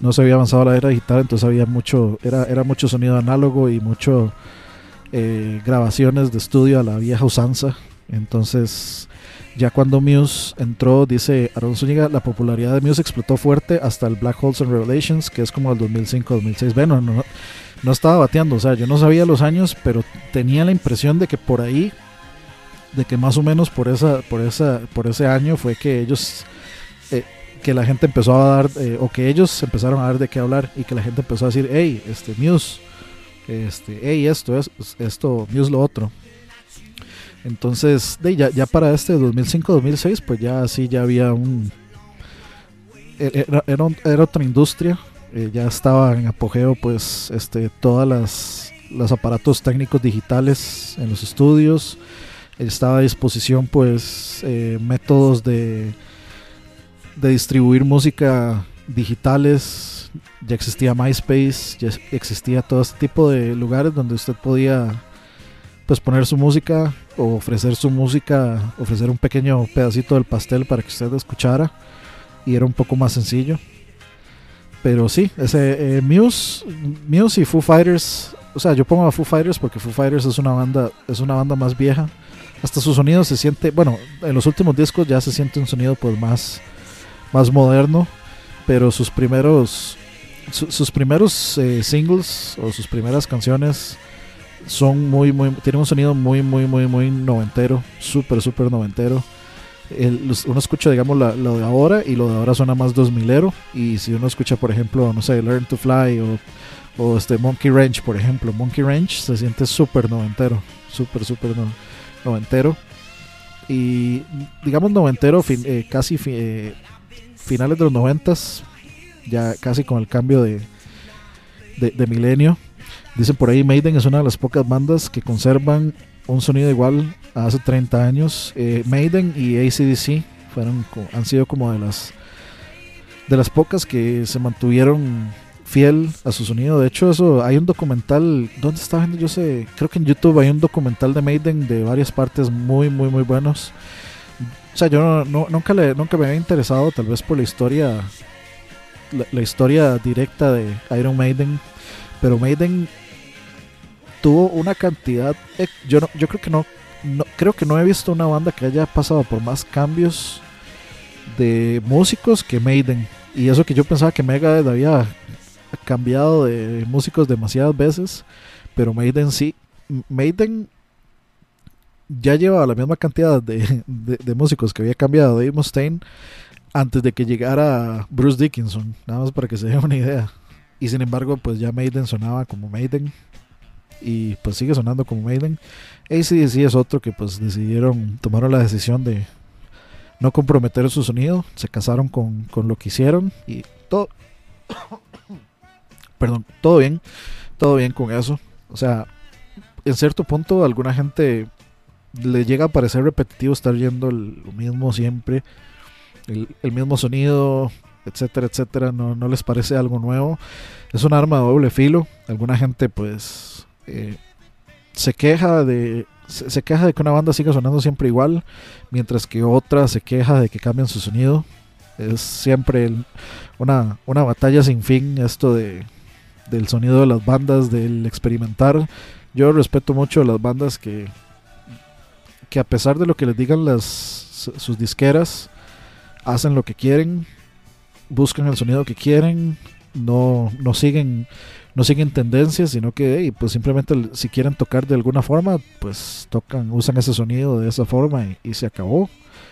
No se había avanzado a la era digital, entonces había mucho, era, era mucho sonido análogo y mucho eh, grabaciones de estudio a la vieja usanza. Entonces, ya cuando Muse entró, dice Aaron Zúñiga, la popularidad de Muse explotó fuerte hasta el Black Holes and Revelations, que es como el 2005-2006. Bueno, no, no estaba bateando, o sea, yo no sabía los años, pero tenía la impresión de que por ahí, de que más o menos por esa, por esa, por ese año fue que ellos, eh, que la gente empezó a dar, eh, o que ellos empezaron a dar de qué hablar y que la gente empezó a decir, hey, este Muse, este, hey, esto es, esto, Muse lo otro. Entonces, de, ya, ya para este 2005-2006, pues ya sí, ya había un... e- Era, era un- era otra industria, eh, ya estaba en apogeo pues este, todas las los aparatos técnicos digitales en los estudios, estaba a disposición pues eh, métodos de, de distribuir música digitales, ya existía MySpace, ya existía todo este tipo de lugares donde usted podía pues poner su música o ofrecer su música, ofrecer un pequeño pedacito del pastel para que usted escuchara y era un poco más sencillo. Pero sí, ese eh, Muse, Muse y Foo Fighters, o sea, yo pongo a Foo Fighters porque Foo Fighters es una banda, es una banda más vieja. Hasta su sonido se siente, bueno, en los últimos discos ya se siente un sonido pues más, más moderno, pero sus primeros, su- sus primeros eh, singles o sus primeras canciones son muy, muy, tienen un sonido muy, muy, muy, muy noventero, súper, súper noventero. El- uno escucha, digamos, la- lo de ahora y lo de ahora suena más 2000ero. Y si uno escucha, por ejemplo, no sé, Learn to Fly o, o este Monkey Ranch, por ejemplo, Monkey Ranch se siente súper noventero, súper, súper no- noventero. Y digamos noventero, eh, casi eh, finales de los noventas, ya casi con el cambio de, de, milenio. Dicen por ahí, Maiden es una de las pocas bandas que conservan un sonido igual a hace 30 años. Eh, Maiden y ACDC fueron, han sido como de las de las pocas que se mantuvieron fiel a su sonido. De hecho, eso hay un documental. ¿Dónde está viendo? Yo sé, creo que en YouTube hay un documental de Maiden de varias partes muy, muy, muy buenos. O sea, yo no, nunca, le, nunca me había interesado, tal vez por la historia, la, la historia directa de Iron Maiden. Pero Maiden tuvo una cantidad. yo, no, yo creo que no, no. Creo que no he visto una banda que haya pasado por más cambios de músicos que Maiden. Y eso que yo pensaba que Megadeth había cambiado de músicos demasiadas veces. Pero Maiden sí. Maiden ya llevaba la misma cantidad de, de- de músicos que había cambiado Dave Mustaine antes de que llegara Bruce Dickinson. Nada más para que se den una idea. Y sin embargo, pues ya Maiden sonaba como Maiden. Y pues sigue sonando como Maiden. ACDC es otro que pues decidieron, tomaron la decisión de no comprometer su sonido. Se casaron con, con lo que hicieron. Y todo... Perdón, todo bien. Todo bien con eso. O sea, en cierto punto a alguna gente le llega a parecer repetitivo estar yendo lo mismo siempre. El, mismo sonido, etcétera, etcétera. No, no les parece algo nuevo. Es un arma de doble filo. Alguna gente pues eh, se queja de se, queja de que una banda siga sonando siempre igual, mientras que otra se queja de que cambien su sonido. Es siempre una, una batalla sin fin esto de del sonido de las bandas, del experimentar. Yo respeto mucho a las bandas que que a pesar de lo que les digan las sus disqueras hacen lo que quieren buscan el sonido que quieren, no, no siguen no siguen tendencias, sino que hey, pues simplemente si quieren tocar de alguna forma, pues tocan, usan ese sonido de esa forma y se acabó,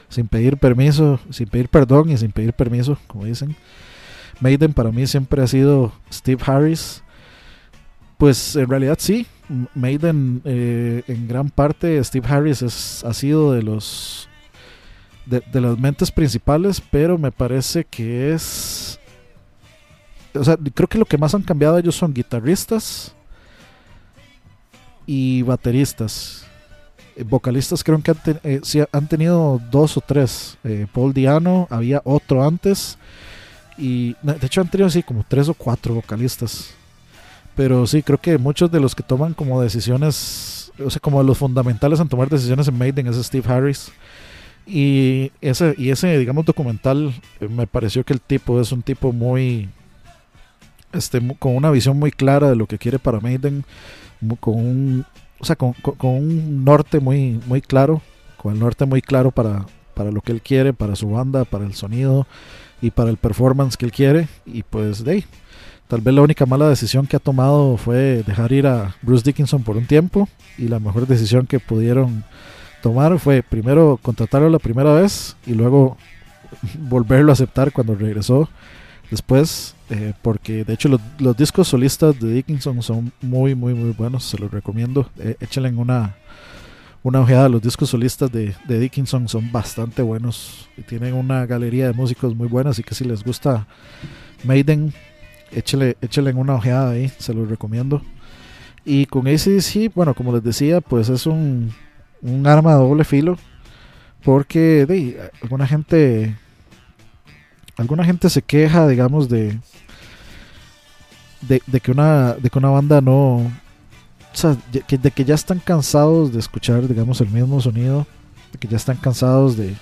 sin pedir permiso, sin pedir perdón y sin pedir permiso, como dicen. Maiden para mí siempre ha sido Steve Harris. Pues en realidad sí, Maiden eh, en gran parte Steve Harris es, ha sido de los de, las mentes principales, pero me parece que es o sea, creo que lo que más han cambiado ellos son guitarristas y bateristas. Eh, vocalistas creo que han, eh, han tenido dos o tres. Eh, Paul Diano, había otro antes. Y de hecho han tenido así como tres o cuatro vocalistas. Pero sí, creo que muchos de los que toman como decisiones, o sea, como los fundamentales en tomar decisiones en Maiden es Steve Harris. Y ese, y ese digamos, documental eh, me pareció que el tipo es un tipo muy, este, con una visión muy clara de lo que quiere para Maiden, con un, o sea, con, con- con un norte muy, muy claro, con el norte muy claro para, para lo que él quiere, para su banda, para el sonido y para el performance que él quiere. Y pues de tal vez la única mala decisión que ha tomado fue dejar ir a Bruce Dickinson por un tiempo y la mejor decisión que pudieron tomar fue primero contratarlo la primera vez y luego volverlo a aceptar cuando regresó después, eh, porque de hecho los, los discos solistas de Dickinson son muy, muy, muy buenos, se los recomiendo. Eh, échenle una, una ojeada, los discos solistas de, de Dickinson son bastante buenos y tienen una galería de músicos muy buena, así que si les gusta Maiden, échele, échele una ojeada ahí, se los recomiendo. Y con ACDC, bueno, como les decía, pues es un, un arma de doble filo, porque de, alguna gente alguna gente se queja, digamos, de, de, de que una de que una banda no que- de que ya están cansados de escuchar, digamos, el mismo sonido, de que ya están cansados de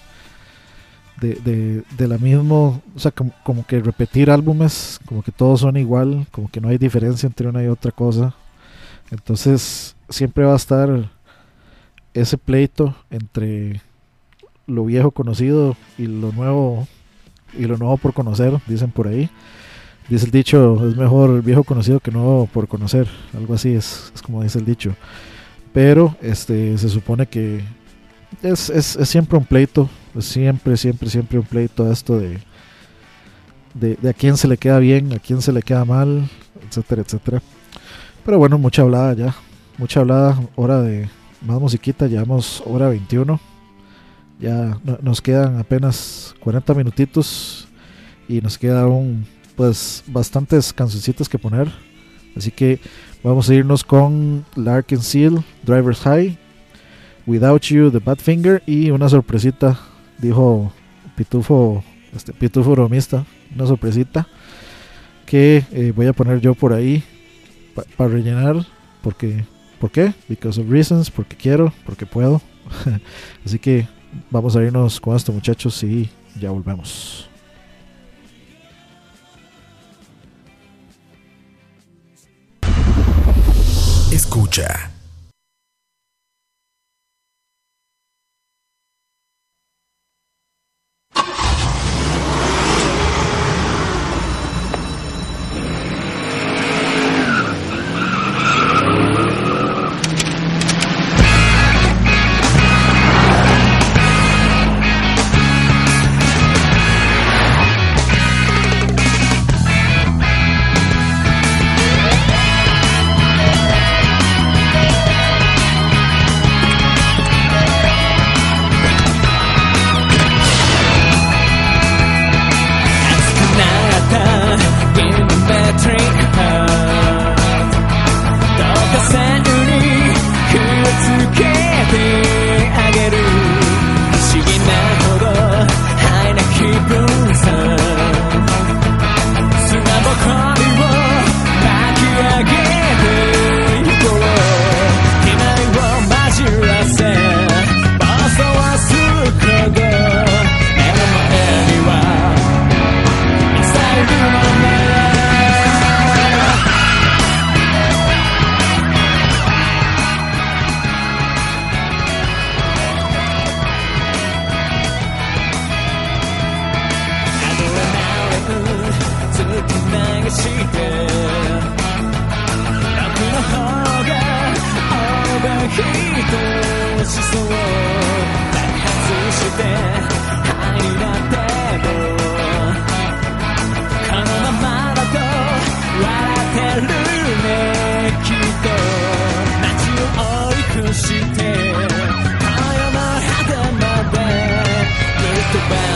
de, de, de la mismo, o sea, como, como que repetir álbumes, como que todos son igual, como que no hay diferencia entre una y otra cosa. Entonces, siempre va a estar ese pleito entre lo viejo conocido y lo nuevo y lo nuevo por conocer, dicen por ahí. Dice el dicho, es mejor viejo conocido que nuevo por conocer, algo así es, es como dice el dicho. Pero este se supone que es, es, es siempre un pleito, es siempre, siempre, siempre un pleito esto de, de, a quién se le queda bien, a quién se le queda mal, etcétera, etcétera. Pero bueno, mucha hablada ya, mucha hablada, hora de más musiquita, llevamos hora 21. Ya no- nos quedan apenas 40 minutitos y nos queda aún pues bastantes cancioncitas que poner. Así que vamos a irnos con Larkin Seal, Driver's High, Without You, The Badfinger y una sorpresita, dijo Pitufo, este Pitufo bromista, una sorpresita que eh, voy a poner yo por ahí para rellenar porque ¿por qué? Because of reasons, porque quiero, porque puedo. Así que vamos a irnos con esto muchachos y ya volvemos. Escucha.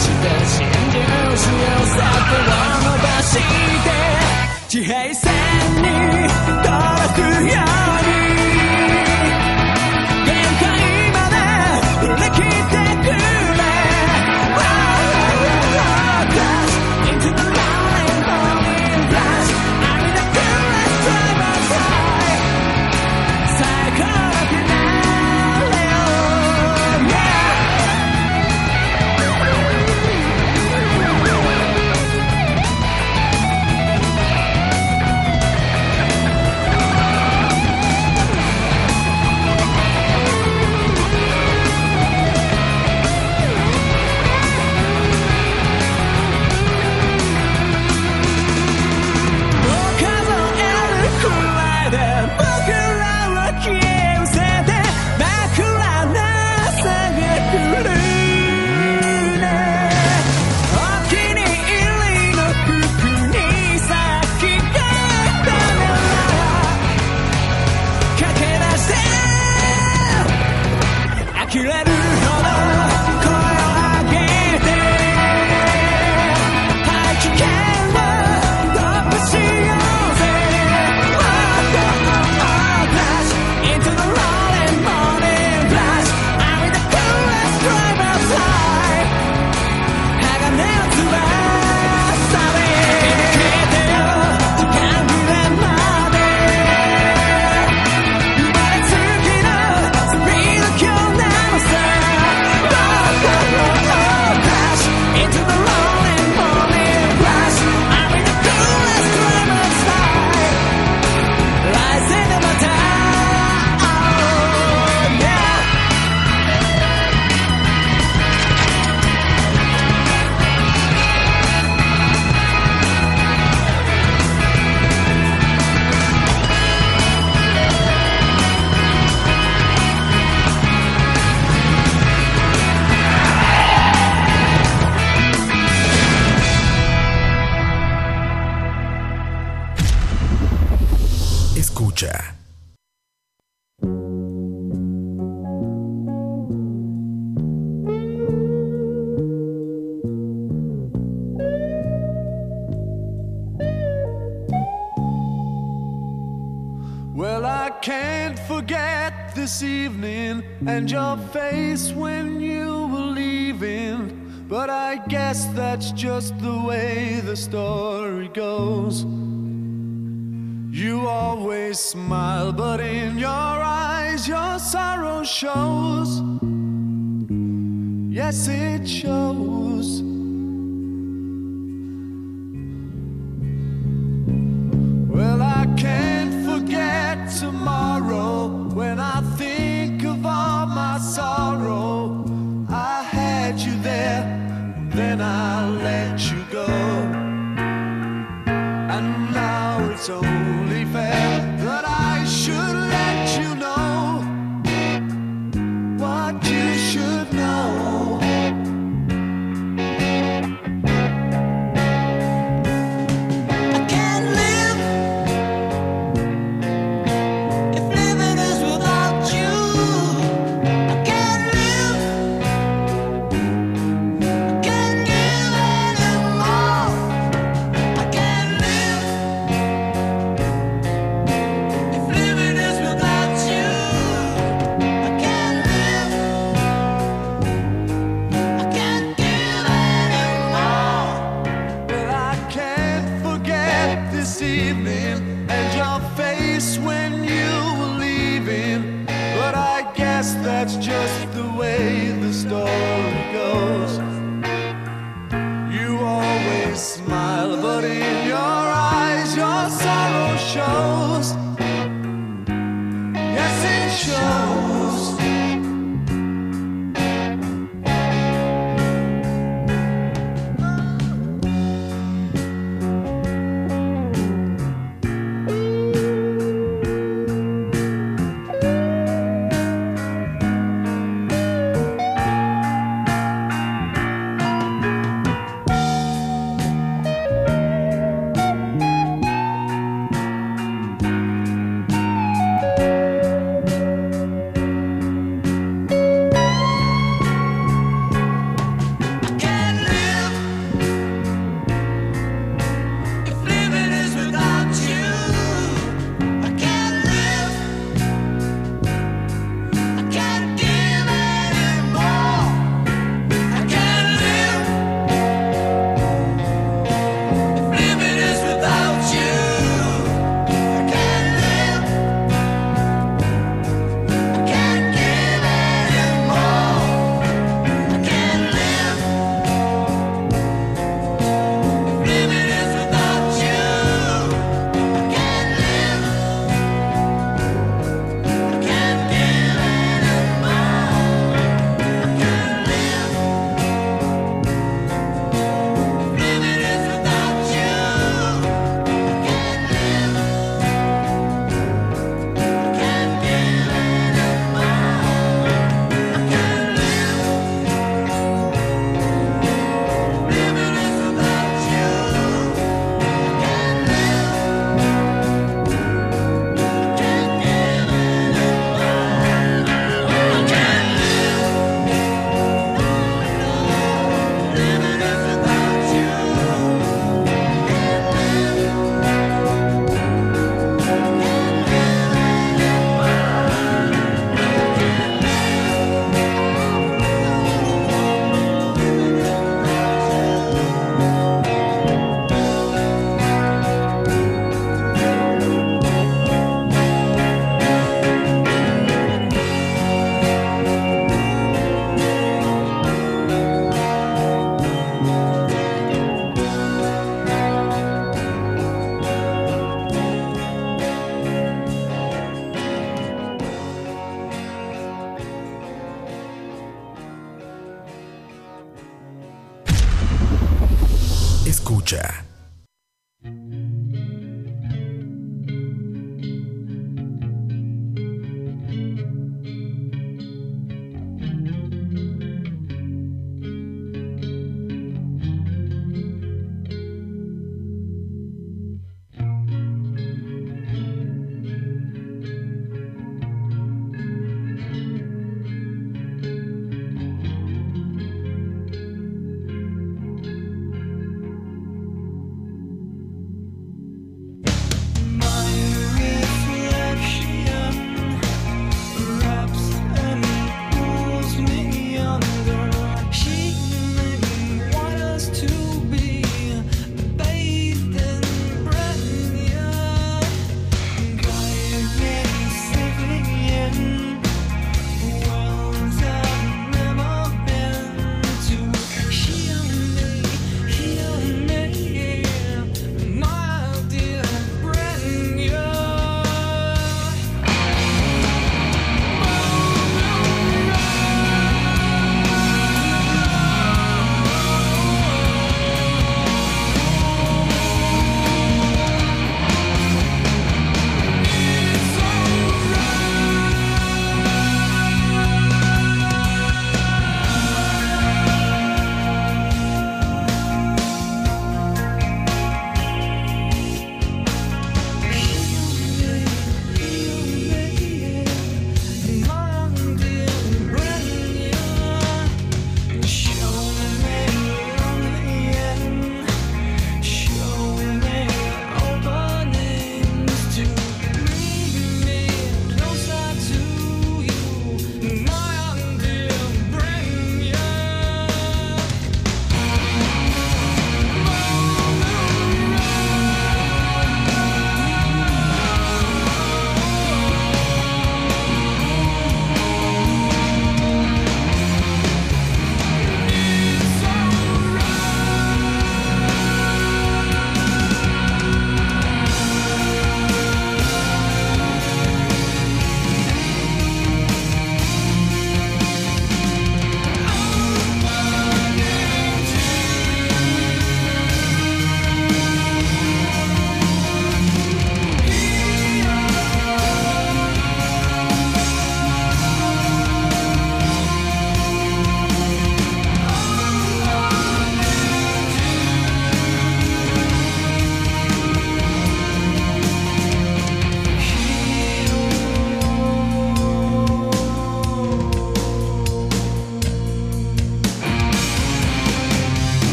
して信じさ手を伸ばして地平線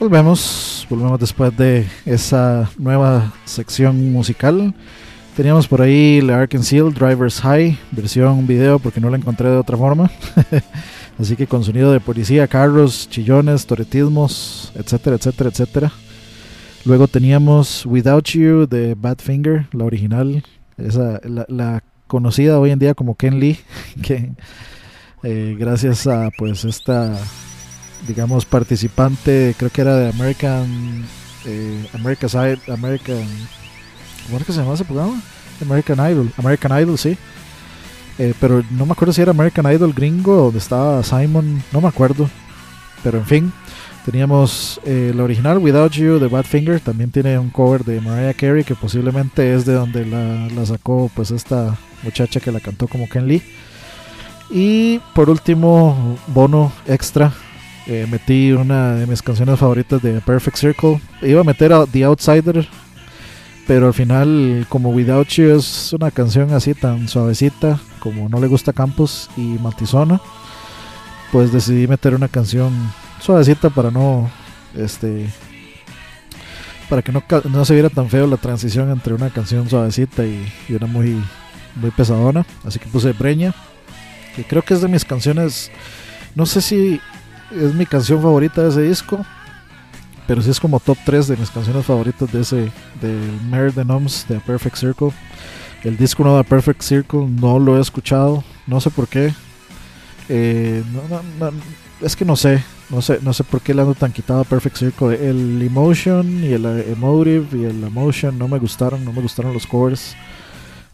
Volvemos, volvemos después de esa nueva sección musical. Teníamos por ahí la Ark Seal Driver's High, versión video porque no la encontré de otra forma. Así que con sonido de policía, carros, chillones, toretismos, etcétera, etcétera, etcétera. Luego teníamos Without You de Badfinger, la original, esa, la, la conocida hoy en día como Ken Lee, que eh, gracias a pues esta digamos participante creo que era de American eh, American ¿cómo era que se llamaba ese programa? American Idol American Idol sí. Eh, pero no me acuerdo si era American Idol gringo donde estaba Simon no me acuerdo. Pero en fin teníamos eh, la original Without You de Badfinger también tiene un cover de Mariah Carey que posiblemente es de donde la, la sacó pues esta muchacha que la cantó como Ken Lee. Y por último, bono extra, eh, metí una de mis canciones favoritas de Perfect Circle. Iba a meter a The Outsider, pero al final, como Without You es una canción así tan suavecita, como no le gusta Campos y Matizona, pues decidí meter una canción suavecita para no, este, para que no, no se viera tan feo la transición entre una canción suavecita y, y una muy, muy pesadona. Así que puse Breña, que creo que es de mis canciones, no sé si es mi canción favorita de ese disco, pero sí es como top 3 de mis canciones favoritas de ese, del Mare de Noms de Perfect Circle. El disco nuevo de Perfect Circle no lo he escuchado, no sé por qué. Eh, no, no, no, es que no sé, no sé, no sé por qué le ando tan quitado a Perfect Circle. El Emotion y el eh, Emotive y el Emotion no me gustaron, no me gustaron los covers.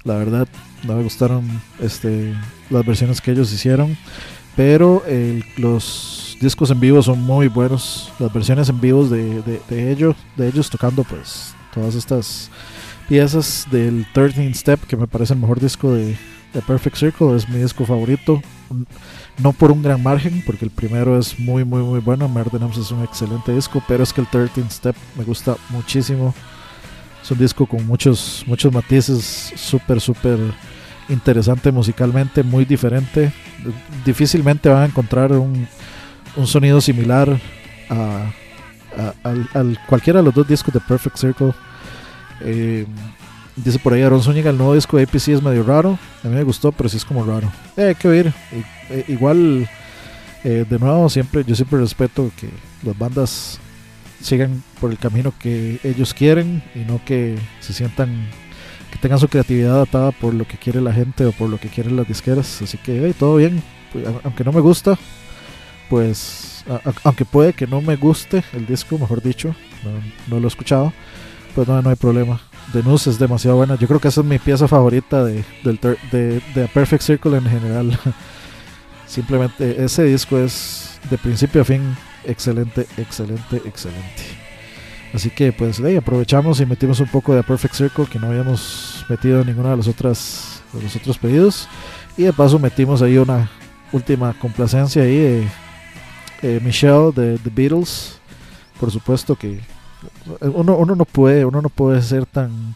La verdad, no me gustaron este, las versiones que ellos hicieron. Pero los discos en vivo son muy buenos. Las versiones en vivos de, de, ellos, de ellos tocando pues todas estas piezas del 13 Step, que me parece el mejor disco de, de Perfect Circle, es mi disco favorito. No por un gran margen, porque el primero es muy, muy, muy bueno. Murder Noms es un excelente disco, pero es que el 13 Step me gusta muchísimo. Es un disco con muchos, muchos matices, súper, súper interesante musicalmente, muy diferente. Difícilmente van a encontrar un, un sonido similar a, al, al cualquiera de los dos discos de Perfect Circle. Eh, dice por ahí Aaron Zúñiga, el nuevo disco de APC es medio raro. A mí me gustó, pero sí es como raro. Eh, hay que oír. Eh, igual, eh, de nuevo, siempre yo siempre respeto que las bandas sigan por el camino que ellos quieren y no que se sientan que tengan su creatividad atada por lo que quiere la gente o por lo que quieren las disqueras. Así que todo bien, aunque no me gusta, pues aunque puede que no me guste el disco, mejor dicho, no, lo he escuchado, pues no, no hay problema. The News es demasiado buena. Yo creo que esa es mi pieza favorita de, de, A Perfect Circle en general. Simplemente ese disco es de principio a fin excelente, excelente, excelente. Así que pues hey, aprovechamos y metimos un poco de A Perfect Circle que no habíamos metido en ninguna de las otras de los otros pedidos. Y de paso metimos ahí una última complacencia ahí de eh, Michelle de The Beatles. Por supuesto que uno, no puede, uno no puede ser tan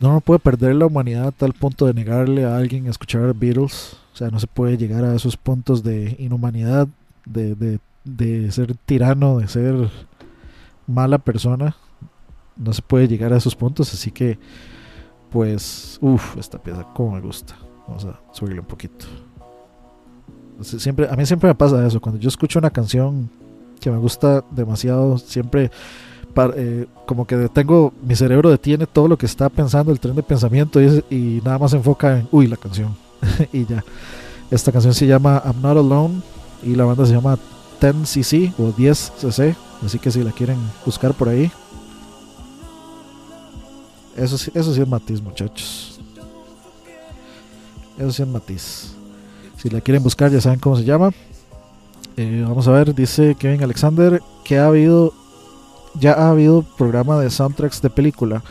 uno no puede perder la humanidad a tal punto de negarle a alguien a escuchar a Beatles. O sea, no se puede llegar a esos puntos de inhumanidad, de, de, de ser tirano, de ser mala persona. No se puede llegar a esos puntos, así que, pues, uff, esta pieza, como me gusta. Vamos a subirle un poquito. Siempre, a mí siempre me pasa eso. Cuando yo escucho una canción que me gusta demasiado, siempre eh, como que tengo mi cerebro detiene todo lo que está pensando, el tren de pensamiento y, nada más se enfoca en, uy, la canción. y ya. Esta canción se llama I'm Not Alone y la banda se llama 10cc o 10cc. Así que si la quieren buscar por ahí. Eso eso sí es matiz, muchachos. Eso sí es matiz. Si la quieren buscar, ya saben cómo se llama. Eh, vamos a ver, dice Kevin Alexander que ha habido. Ya ha habido programa de soundtracks de película.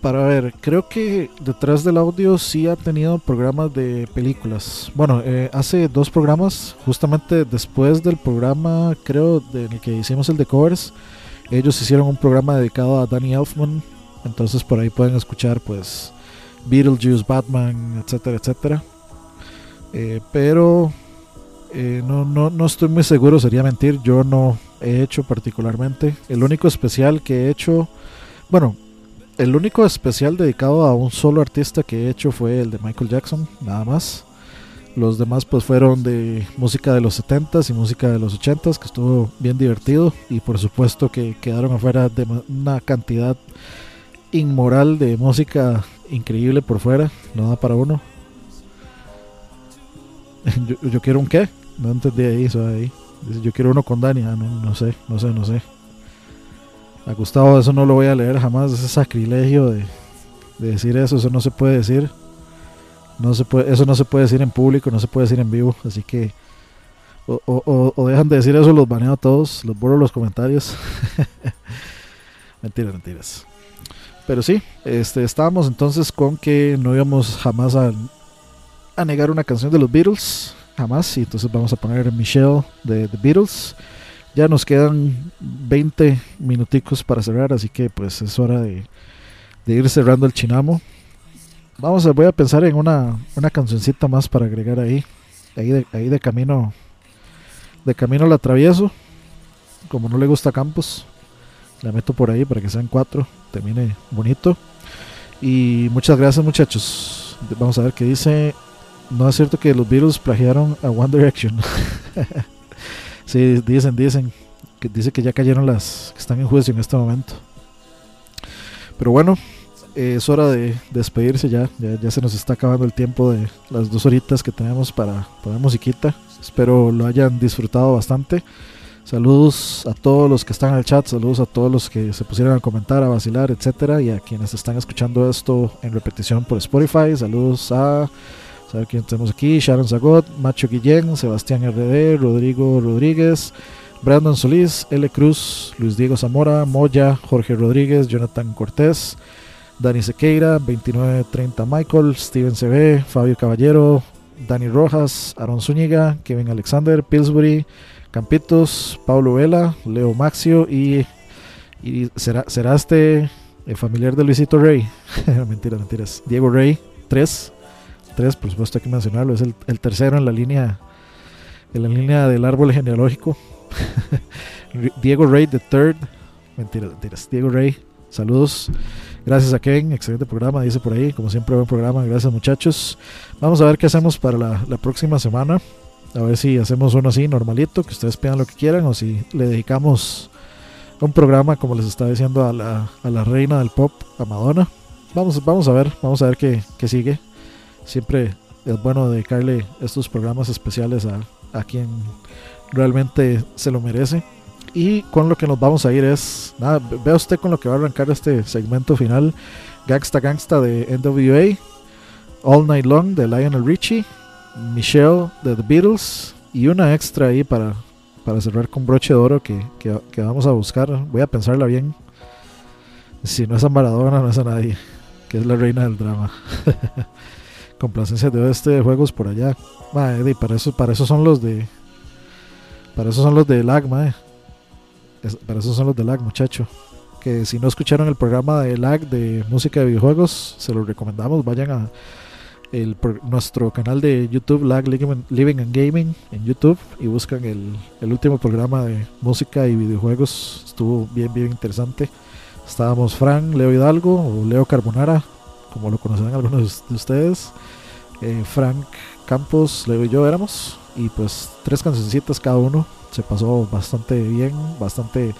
Para ver, creo que detrás del audio sí ha tenido programas de películas. Bueno, eh, hace dos programas, justamente después del programa, creo, de- en el que hicimos el de covers, ellos hicieron un programa dedicado a Danny Elfman. Entonces por ahí pueden escuchar, pues, Beetlejuice, Batman, etcétera, etcétera. Eh, pero eh, no, no, no estoy muy seguro, sería mentir. Yo no he hecho particularmente. El único especial que he hecho, bueno, el único especial dedicado a un solo artista que he hecho fue el de Michael Jackson, nada más. Los demás pues fueron de música de los 70s y música de los 80s, que estuvo bien divertido. Y por supuesto que quedaron afuera de una cantidad inmoral de música increíble por fuera. No da para uno. yo, quiero un qué? No entendí ahí, eso ahí. Dice, yo quiero uno con Dani. Ah, no, no sé, no sé, no sé. A Gustavo eso no lo voy a leer jamás. Ese sacrilegio de, de decir eso. Eso no se puede decir. No se puede, eso no se puede decir en público, no se puede decir en vivo. Así que o dejan de decir eso, los baneo a todos, los borro los comentarios. mentiras, mentiras. Pero sí, este, estábamos entonces con que no íbamos jamás a, a negar una canción de los Beatles, jamás, y entonces vamos a poner Michelle de The Beatles. Ya nos quedan 20 minuticos para cerrar, así que pues es hora de, de ir cerrando el chinamo. Vamos a, voy a pensar en una, una cancioncita más para agregar ahí. Ahí de, ahí de camino. De camino la atravieso. Como no le gusta Campos. La meto por ahí para que sean cuatro. Termine bonito. Y muchas gracias muchachos. Vamos a ver qué dice. No es cierto que los Beatles plagiaron a One Direction. sí, dicen, dicen. Dice que ya cayeron las que están en juicio en este momento. Pero bueno, es hora de despedirse ya. ya. se nos está acabando el tiempo de las dos horitas que tenemos para poner musiquita. Espero lo hayan disfrutado bastante. Saludos a todos los que están en el chat, saludos a todos los que se pusieron a comentar, a vacilar, etcétera, y a quienes están escuchando esto en repetición por Spotify. Saludos a saber quién tenemos aquí, Sharon Zagot, Macho Guillén, Sebastián RD, Rodrigo Rodríguez, Brandon Solís, L. Cruz, Luis Diego Zamora, Moya, Jorge Rodríguez, Jonathan Cortés, Dani Sequeira, 2930 Michael, Steven CB, Fabio Caballero, Dani Rojas, Aaron Zúñiga, Kevin Alexander, Pillsbury, Campitos, Pablo Vela, Leo Maxio y, y será, será este el familiar de Luisito Rey. mentiras, mentiras. Diego Rey, 3. 3, por supuesto hay que mencionarlo. Es el, el, tercero en la línea en la línea del árbol genealógico. Diego Rey, the third. Mentiras, mentiras. Diego Rey, saludos. Gracias a Ken, excelente programa, dice por ahí. Como siempre, buen programa. Gracias, muchachos. Vamos a ver qué hacemos para la, la próxima semana. A ver si hacemos uno así, normalito, que ustedes pidan lo que quieran, o si le dedicamos un programa, como les estaba diciendo, a la, a la reina del pop, a Madonna. Vamos, vamos a ver, vamos a ver qué, qué sigue. Siempre es bueno dedicarle estos programas especiales a, a quien realmente se lo merece. Y con lo que nos vamos a ir es, nada, vea usted con lo que va a arrancar este segmento final, Gangsta Gangsta de NWA, All Night Long de Lionel Richie, Michelle de The Beatles y una extra ahí para, para cerrar con broche de oro que, que, que, vamos a buscar. Voy a pensarla bien. Si no es a Maradona, no es a nadie, que es la reina del drama. Complacencia de oeste de juegos por allá. Madre, para eso, para eso son los de. Para eso son los de lag, madre. Es, para eso son los de lag, muchacho. Que si no escucharon el programa de lag de música de videojuegos, se los recomendamos. Vayan a el, nuestro canal de YouTube, Lag Living and Gaming, en YouTube, y buscan el, el, último programa de música y videojuegos. Estuvo bien, bien interesante. Estábamos Fran, Leo Hidalgo, o Leo Carbonara, como lo conocerán algunos de ustedes. Eh, Frank Campos, Leo y yo éramos. Y pues tres cancioncitas cada uno. Se pasó bastante bien, bastante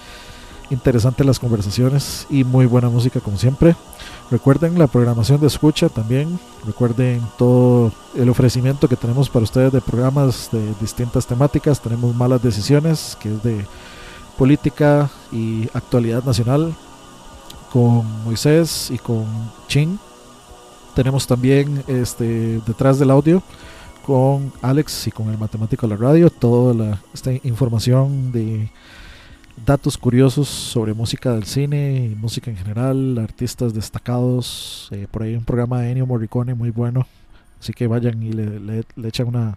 interesante las conversaciones y muy buena música como siempre. Recuerden la programación de escucha también. Recuerden todo el ofrecimiento que tenemos para ustedes de programas de distintas temáticas. Tenemos malas decisiones, que es de política y actualidad nacional, con Moisés y con Chin. Tenemos también este detrás del audio con Alex y con el matemático de la radio toda la, esta información de datos curiosos sobre música del cine y música en general, artistas destacados. Eh, por ahí un programa de Ennio Morricone muy bueno. Así que vayan y le, le, le echan una,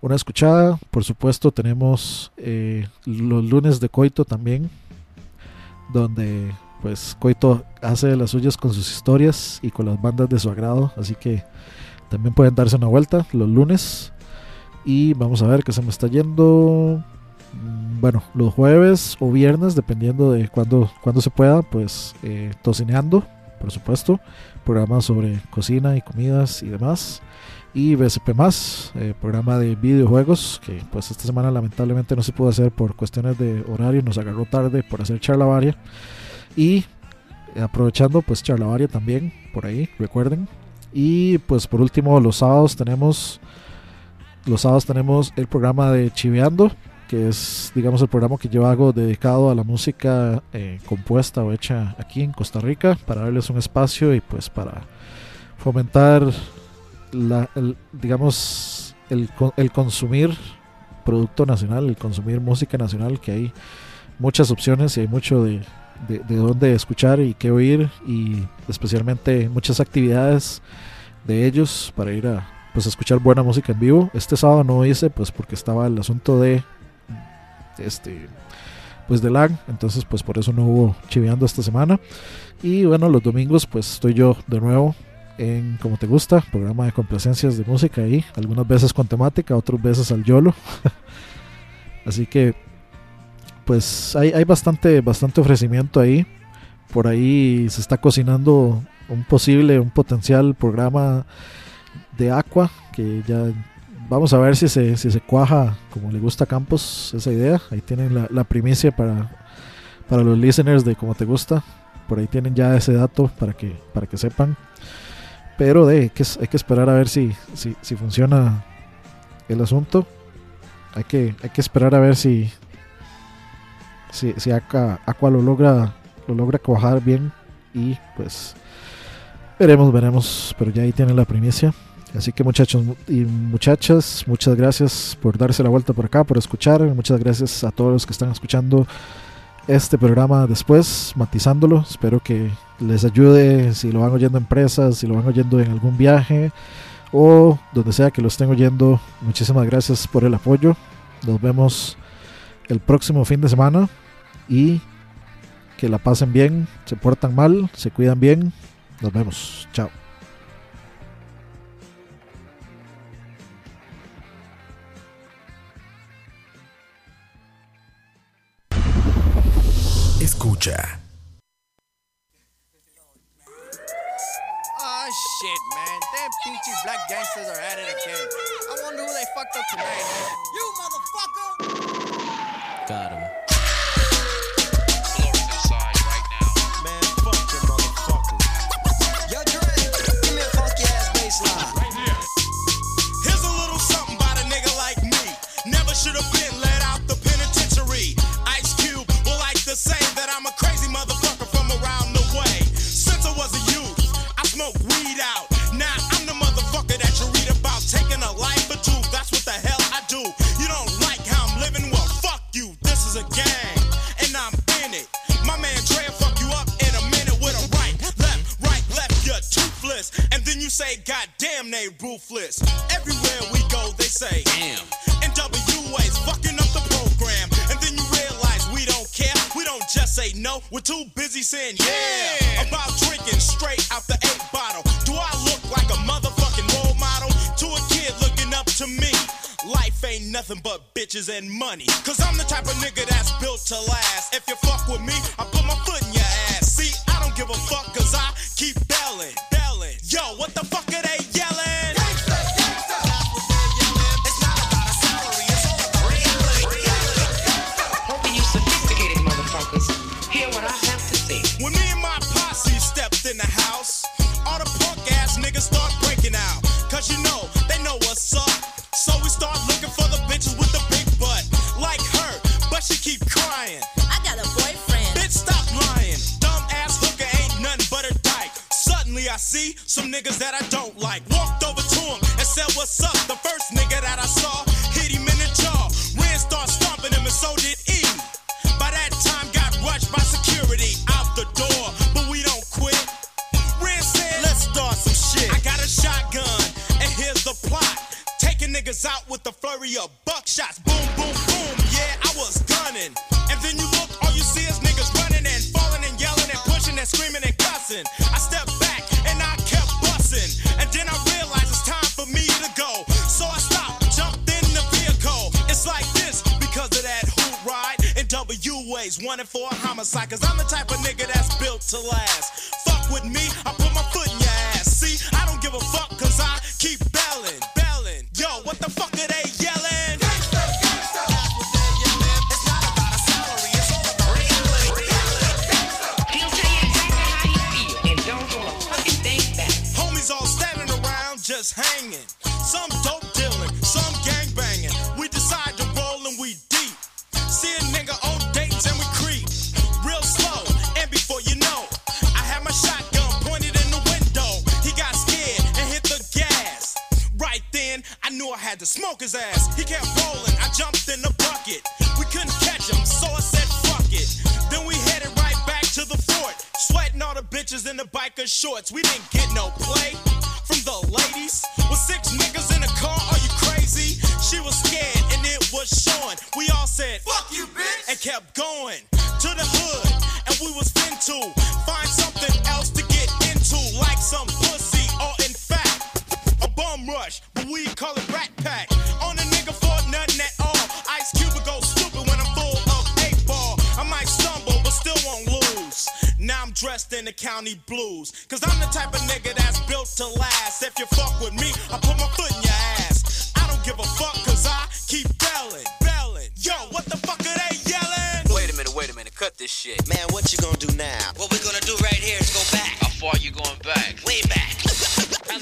una escuchada. Por supuesto, tenemos eh, los lunes de Coito también, donde pues Coito hace las suyas con sus historias y con las bandas de su agrado. Así que también pueden darse una vuelta los lunes. Y vamos a ver qué se me está yendo bueno, los jueves o viernes, dependiendo de cuándo cuando se pueda, pues eh, tocineando, por supuesto, programas sobre cocina y comidas y demás. Y BSP más, eh, programa de videojuegos, que pues esta semana lamentablemente no se pudo hacer por cuestiones de horario, nos agarró tarde por hacer charlavaria. Y aprovechando pues charlavaria también, por ahí, recuerden. Y pues por último, los sábados tenemos... Los sábados tenemos el programa de Chiveando, que es, digamos, el programa que yo hago dedicado a la música eh, compuesta o hecha aquí en Costa Rica, para darles un espacio y pues para fomentar, la, digamos, el, el, consumir producto nacional, el consumir música nacional, que hay muchas opciones y hay mucho de, de, de dónde escuchar y qué oír y especialmente muchas actividades de ellos para ir a pues escuchar buena música en vivo. Este sábado no hice pues porque estaba el asunto de este pues de lag, entonces pues por eso no hubo chiveando esta semana. Y bueno, los domingos pues estoy yo de nuevo en Como Te Gusta, programa de complacencias de música ahí, algunas veces con temática, otras veces al YOLO. Así que pues hay, hay bastante, bastante ofrecimiento ahí. Por ahí se está cocinando un posible, un potencial programa de Aqua, que ya vamos a ver si se, si se cuaja como le gusta a Campos esa idea. Ahí tienen la, primicia para, para los listeners de Como Te Gusta. Por ahí tienen ya ese dato para que, para que sepan. Pero de, hay, que, hay que esperar a ver si, si, si funciona el asunto. Hay que, hay que esperar a ver si, si, si Aqua, Aqua lo logra lo logra cuajar bien y pues veremos, veremos, pero ya ahí tienen la primicia. Así que muchachos y muchachas, muchas gracias por darse la vuelta por acá, por escuchar. Muchas gracias a todos los que están escuchando este programa después, matizándolo. Espero que les ayude si lo van oyendo en presas, si lo van oyendo en algún viaje o donde sea que lo estén oyendo. Muchísimas gracias por el apoyo. Nos vemos el próximo fin de semana y que la pasen bien, se portan mal, se cuidan bien. Nos vemos. Chao. Escucha. Oh shit, man. Them peachy black gangsters are at it again. I wonder who they fucked up tonight, man. Money. Cause I'm the type of nigga that's built to last. If you fuck with me, I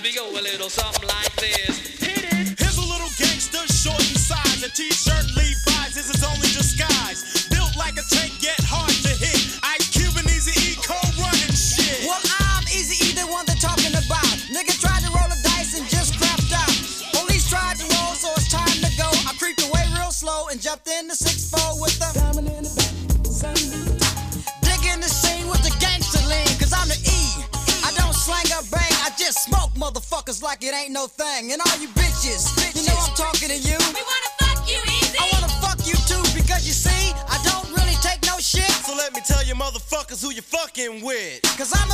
we go a little something like this. Hit it. Here's a little gangster, short in size. A t-shirt Levi's is his only disguise. Cause I'm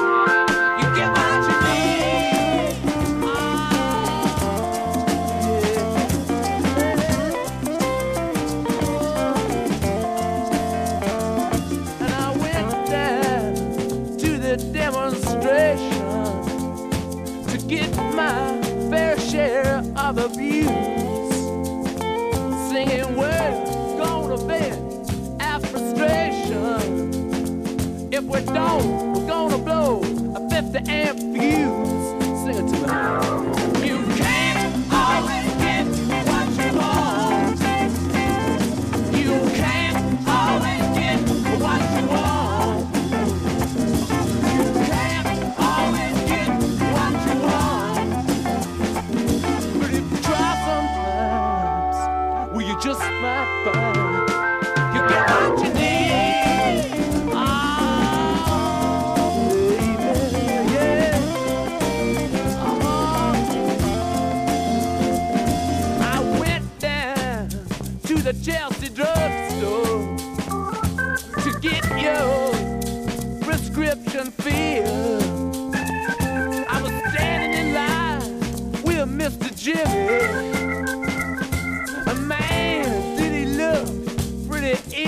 with don't. it